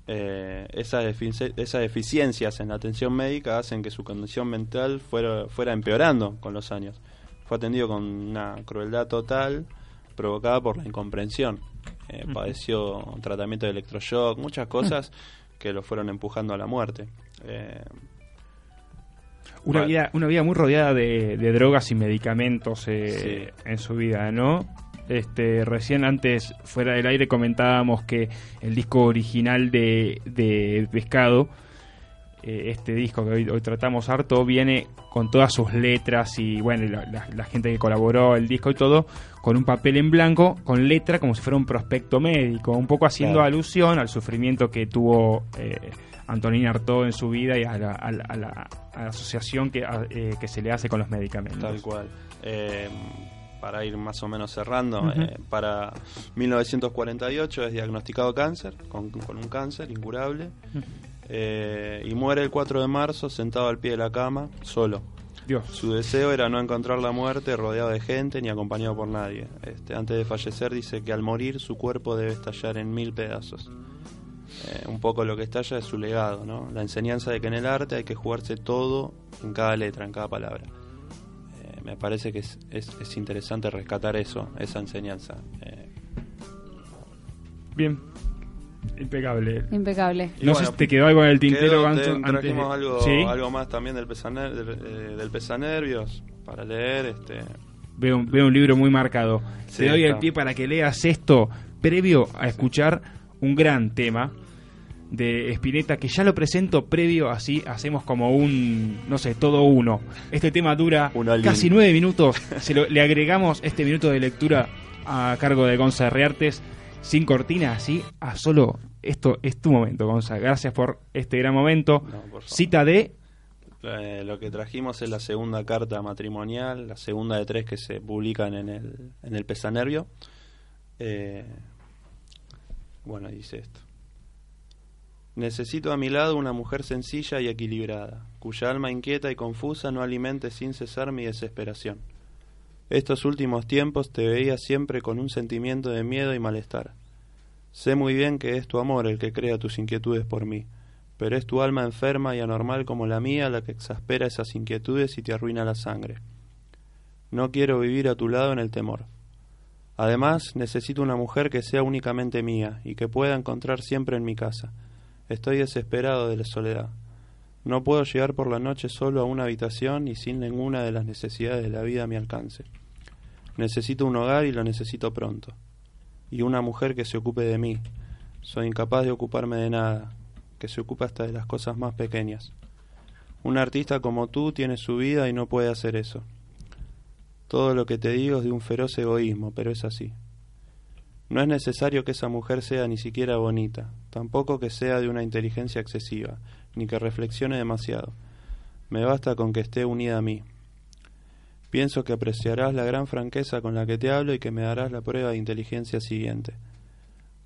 Eh, esas, defici- esas deficiencias en la atención médica hacen que su condición mental fuera, fuera empeorando con los años. Fue atendido con una crueldad total provocada por la incomprensión. Eh, Padeció un tratamiento de electroshock, muchas cosas que lo fueron empujando a la muerte. Eh, Una vida, una vida muy rodeada de, de drogas y medicamentos eh, en su vida, ¿no? Este, recién antes, fuera del aire, comentábamos que el disco original de, de Pescado, eh, este disco que hoy, hoy tratamos harto, viene con todas sus letras y, bueno, la, la- la gente que colaboró el disco y todo, con un papel en blanco, con letra como si fuera un prospecto médico, un poco haciendo Claro. alusión al sufrimiento que tuvo eh, Antonín Artaud en su vida y a la, a la- a la- a la asociación que, eh, que se le hace con los medicamentos. Tal cual. Eh, para ir más o menos cerrando, eh, para 1948 es diagnosticado cáncer, con, con un cáncer incurable, eh, y muere el 4 de marzo sentado al pie de la cama, solo. Dios. Su deseo era no encontrar la muerte rodeado de gente ni acompañado por nadie. Este, antes de fallecer dice que al morir su cuerpo debe estallar en mil pedazos. Eh, un poco lo que estalla es su legado, ¿no? La enseñanza de que en el arte hay que jugarse todo en cada letra, en cada palabra. Me parece que es, es- es interesante rescatar eso, esa enseñanza. Eh, Bien. Impecable. Impecable. Y no bueno, sé si te quedó algo en el tintero, Ganso, de- algo, ¿Sí? algo más también del pesaner, del, eh, del pesanervios para leer. Este, Veo, un- veo un libro muy marcado. Sí, te doy el está. pie para que leas esto previo a escuchar un gran tema de Spinetta que ya lo presento previo, así hacemos como un, no sé, todo uno. Este tema dura casi nueve minutos, se lo- le agregamos este minuto de lectura a cargo de Gonza Reartes, sin cortina, así, a solo, esto es tu momento, Gonza, gracias por este gran momento. No. Cita de... Eh, lo que trajimos es la segunda carta matrimonial, la segunda de tres que se publican en el, en el Pesanervio. Eh, bueno, dice esto. Necesito a mi lado una mujer sencilla y equilibrada, cuya alma inquieta y confusa no alimente sin cesar mi desesperación. Estos últimos tiempos te veía siempre con un sentimiento de miedo y malestar. Sé muy bien que es tu amor el que crea tus inquietudes por mí, pero es tu alma enferma y anormal como la mía la que exaspera esas inquietudes y te arruina la sangre. No quiero vivir a tu lado en el temor. Además, necesito una mujer que sea únicamente mía y que pueda encontrar siempre en mi casa. Estoy desesperado de la soledad. No puedo llegar por la noche solo a una habitación y sin ninguna de las necesidades de la vida a mi alcance. Necesito un hogar y lo necesito pronto. Y una mujer que se ocupe de mí. Soy incapaz de ocuparme de nada, que se ocupa hasta de las cosas más pequeñas. Un artista como tú tiene su vida y no puede hacer eso. Todo lo que te digo es de un feroz egoísmo, pero es así. No es necesario que esa mujer sea ni siquiera bonita, tampoco que sea de una inteligencia excesiva, ni que reflexione demasiado. Me basta con que esté unida a mí. Pienso que apreciarás la gran franqueza con la que te hablo y que me darás la prueba de inteligencia siguiente.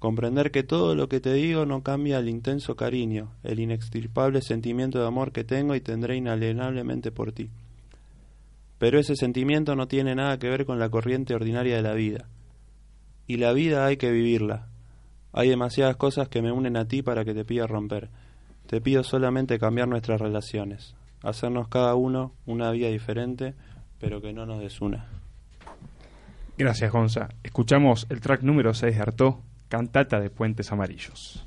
Comprender que todo lo que te digo no cambia el intenso cariño, el inextirpable sentimiento de amor que tengo y tendré inalienablemente por ti. Pero ese sentimiento no tiene nada que ver con la corriente ordinaria de la vida. Y la vida hay que vivirla. Hay demasiadas cosas que me unen a ti para que te pida romper. Te pido solamente cambiar nuestras relaciones, hacernos cada uno una vida diferente, pero que no nos desuna. Gracias, Gonza. Escuchamos el track número 6 de Artaud, Cantata de Puentes Amarillos.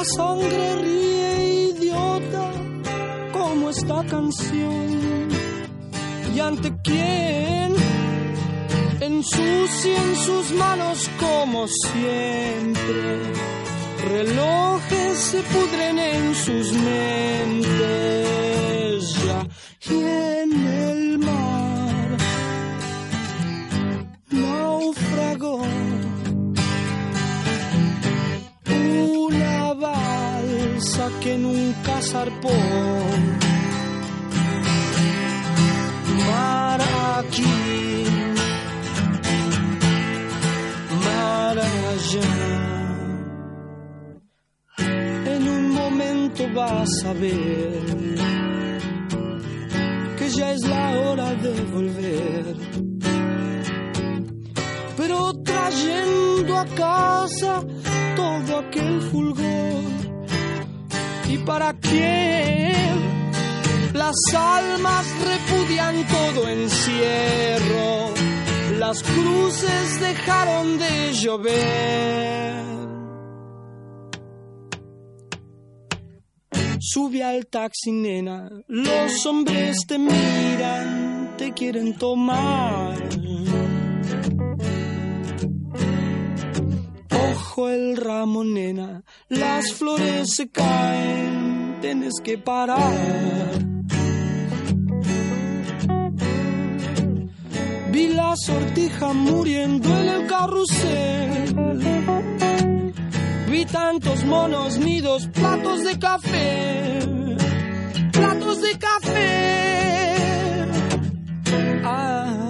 La sangre ríe idiota como esta canción. ¿Y ante quién? Ensucian sus manos como siempre. Relojes se pudren en sus mentes ya. Y que nunca zarpó. Mar aquí, mar allá. En un momento vas a ver que ya es la hora de volver pero trayendo a casa todo aquel fulgor. ¿Y para quién? Las almas repudian todo encierro, las cruces dejaron de llover. Sube al taxi, nena, los hombres te miran, te quieren tomar. El ramo, nena, las flores se caen, tienes que parar. Vi la sortija muriendo en el carrusel. Vi tantos monos nidos, platos de café, platos de café. Ah.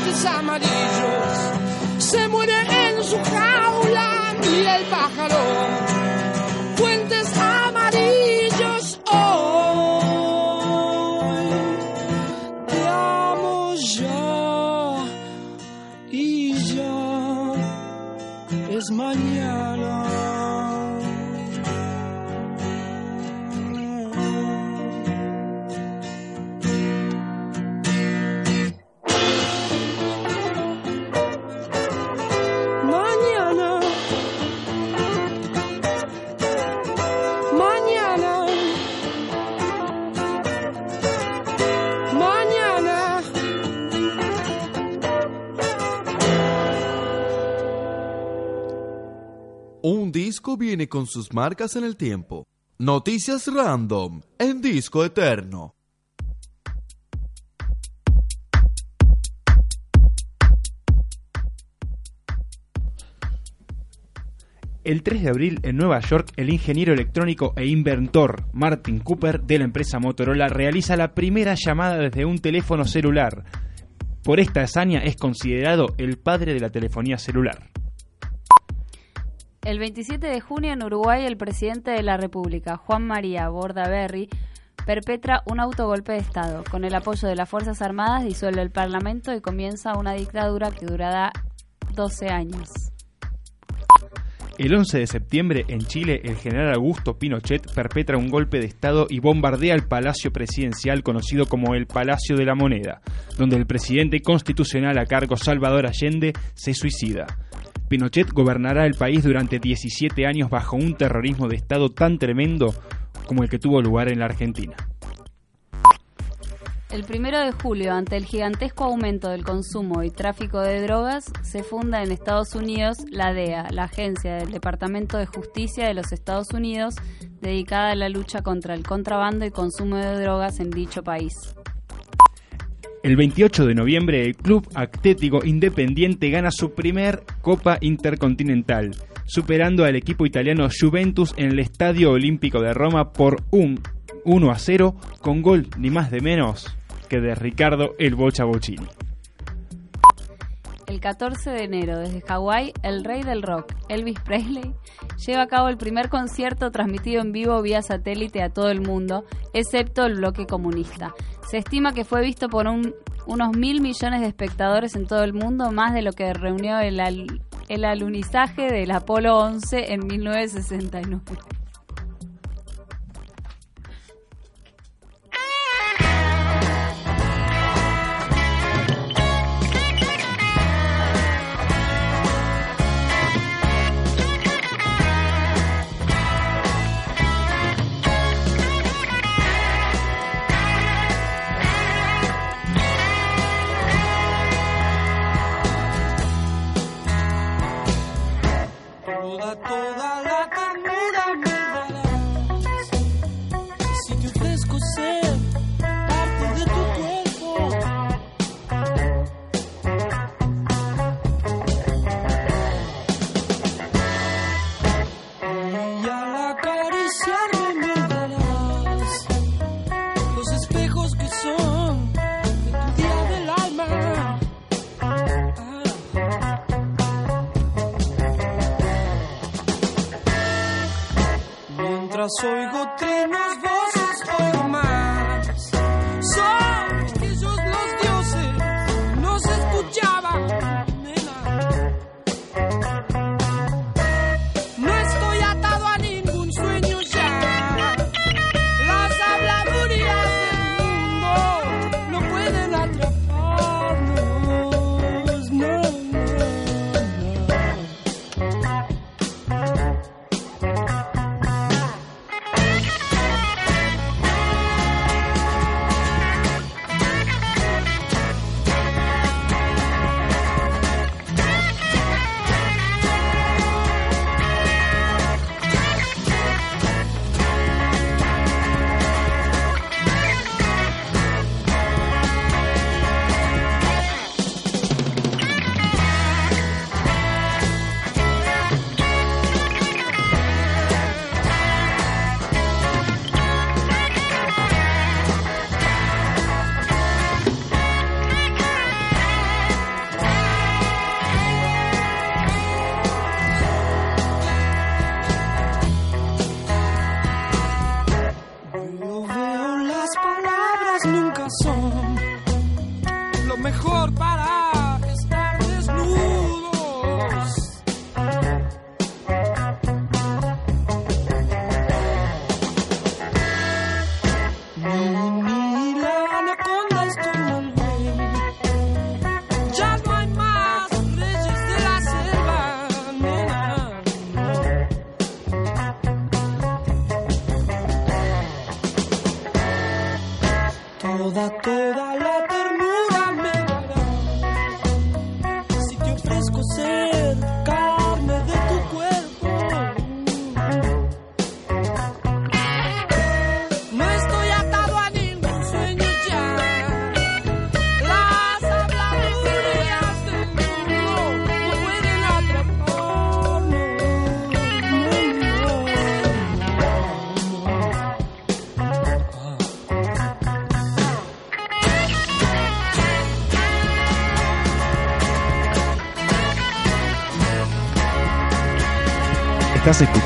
amantes amarillos. Se muere Disco viene con sus marcas en el tiempo. Noticias random en disco eterno. El 3 de abril en Nueva York, el ingeniero electrónico e inventor Martin Cooper de la empresa Motorola realiza la primera llamada desde un teléfono celular. Por esta hazaña es considerado el padre de la telefonía celular. El 27 de junio en Uruguay el presidente de la República, Juan María Bordaberry, perpetra un autogolpe de Estado. Con el apoyo de las Fuerzas Armadas disuelve el Parlamento y comienza una dictadura que durará 12 años. El 11 de septiembre en Chile el general Augusto Pinochet perpetra un golpe de Estado y bombardea el Palacio Presidencial conocido como el Palacio de la Moneda, donde el presidente constitucional a cargo Salvador Allende se suicida. Pinochet gobernará el país durante 17 años bajo un terrorismo de Estado tan tremendo como el que tuvo lugar en la Argentina. El primero de julio, ante el gigantesco aumento del consumo y tráfico de drogas, se funda en Estados Unidos la DEA, la agencia del Departamento de Justicia de los Estados Unidos, dedicada a la lucha contra el contrabando y consumo de drogas en dicho país. El 28 de noviembre, el Club Atlético Independiente gana su primer Copa Intercontinental, superando al equipo italiano Juventus en el Estadio Olímpico de Roma por un 1 a 0 con gol ni más de menos que de Ricardo El Bocha Bocini. El 14 de enero, desde Hawái, el rey del rock, Elvis Presley, lleva a cabo el primer concierto transmitido en vivo vía satélite a todo el mundo, excepto el bloque comunista. Se estima que fue visto por unos mil millones de espectadores en todo el mundo, más de lo que reunió el, el alunizaje del Apolo 11 en 1969.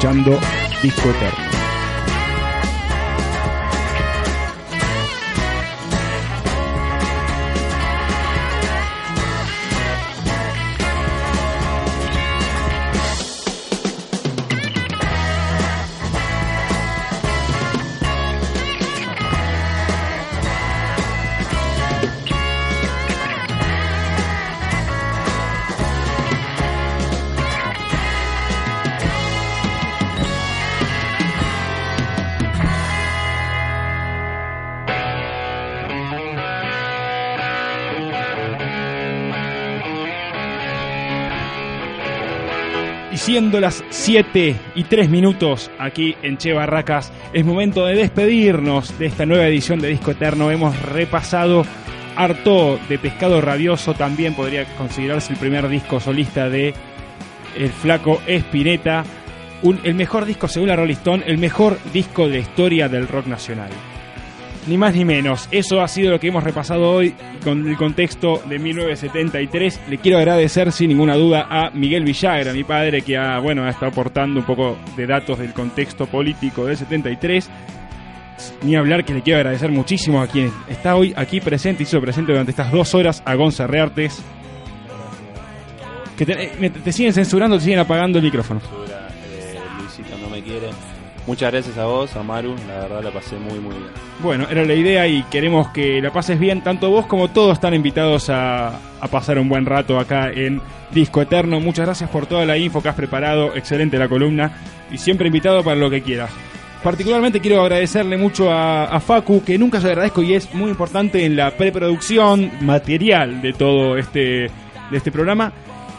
Escuchando Disco Eterno. Y siendo las 7 y 3 minutos aquí en Che Barracas, es momento de despedirnos de esta nueva edición de Disco Eterno. Hemos repasado harto de Pescado Rabioso, también podría considerarse el primer disco solista de El Flaco Espineta. El mejor disco según la Rolling Stone, el mejor disco de historia del rock nacional. Ni más ni menos. Eso ha sido lo que hemos repasado hoy con el contexto de 1973. Le quiero agradecer sin ninguna duda a Miguel Villagra, mi padre, que ha, bueno, ha estado aportando un poco de datos del contexto político del 73. Ni hablar que le quiero agradecer muchísimo a quien está hoy aquí presente, hizo presente durante estas dos horas a Gonza Reartes. Que te, eh, siguen censurando, te siguen apagando el micrófono. Censura, eh, no me quiere. Muchas gracias a vos, a Maru. La verdad la pasé muy, muy bien. Bueno, era la idea y queremos que la pases bien. Tanto vos como todos están invitados a, pasar un buen rato acá en Disco Eterno. Muchas gracias por toda la info que has preparado. Excelente la columna. Y siempre invitado para lo que quieras. Particularmente quiero agradecerle mucho a, a Facu, que nunca se agradezco y es muy importante en la preproducción material de todo este, de este programa.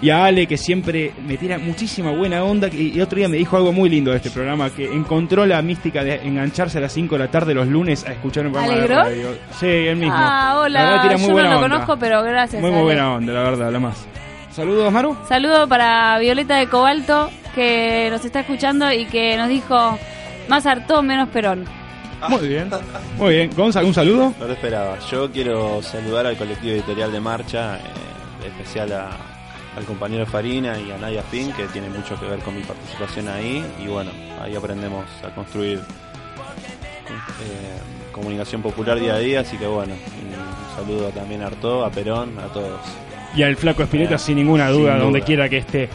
Y a Ale, que siempre me tira muchísima buena onda. que- Y otro día me dijo algo muy lindo de este programa, que encontró la mística de engancharse a las 5 de la tarde los lunes a escuchar un programa ¿Alegró? de radio. Sí, él mismo. Ah, La hola. verdad, tira muy Yo no buena lo onda. conozco, pero gracias. Muy, muy Ale. buena onda, la verdad, la más. Saludos, Maru. Saludo para Violeta de Cobalto, que nos está escuchando y que nos dijo más hartó, menos Perón. Muy bien. Muy bien. Gonza, ¿algún saludo? No lo esperaba. Yo quiero saludar al colectivo editorial de Marcha, eh, en especial a- al compañero Farina y a Nadia Finn, que tiene mucho que ver con mi participación ahí. Y bueno, ahí aprendemos a construir eh, comunicación popular día a día. Así que bueno, un saludo también a Arto, a Perón, a todos. Y al Flaco Espineta, Eh, sin ninguna sin duda, duda. donde quiera que esté.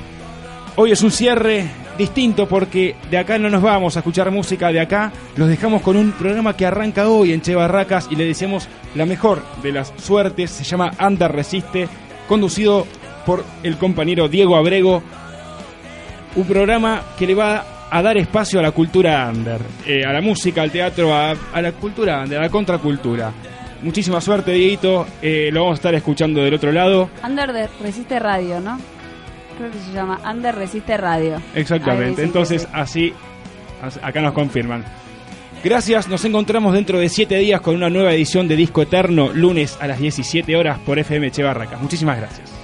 Hoy es un cierre distinto porque de acá no nos vamos a escuchar música, de acá los dejamos con un programa que arranca hoy en Che Barracas y le deseamos la mejor de las suertes. Se llama Anda Resiste, conducido por el compañero Diego Abrego. Un programa que le va a dar espacio a la cultura under, eh, a la música, al teatro, a, a la cultura under, a la contracultura. Muchísima suerte, Dieguito. Eh, lo vamos a estar escuchando del otro lado. Under de Resiste Radio, ¿no? Creo que se llama Under Resiste Radio. Exactamente. Entonces, sí. así, as- acá nos confirman. Gracias, nos encontramos dentro de siete días con una nueva edición de Disco Eterno, lunes a las 17 horas por FM Che Barracas. Muchísimas gracias.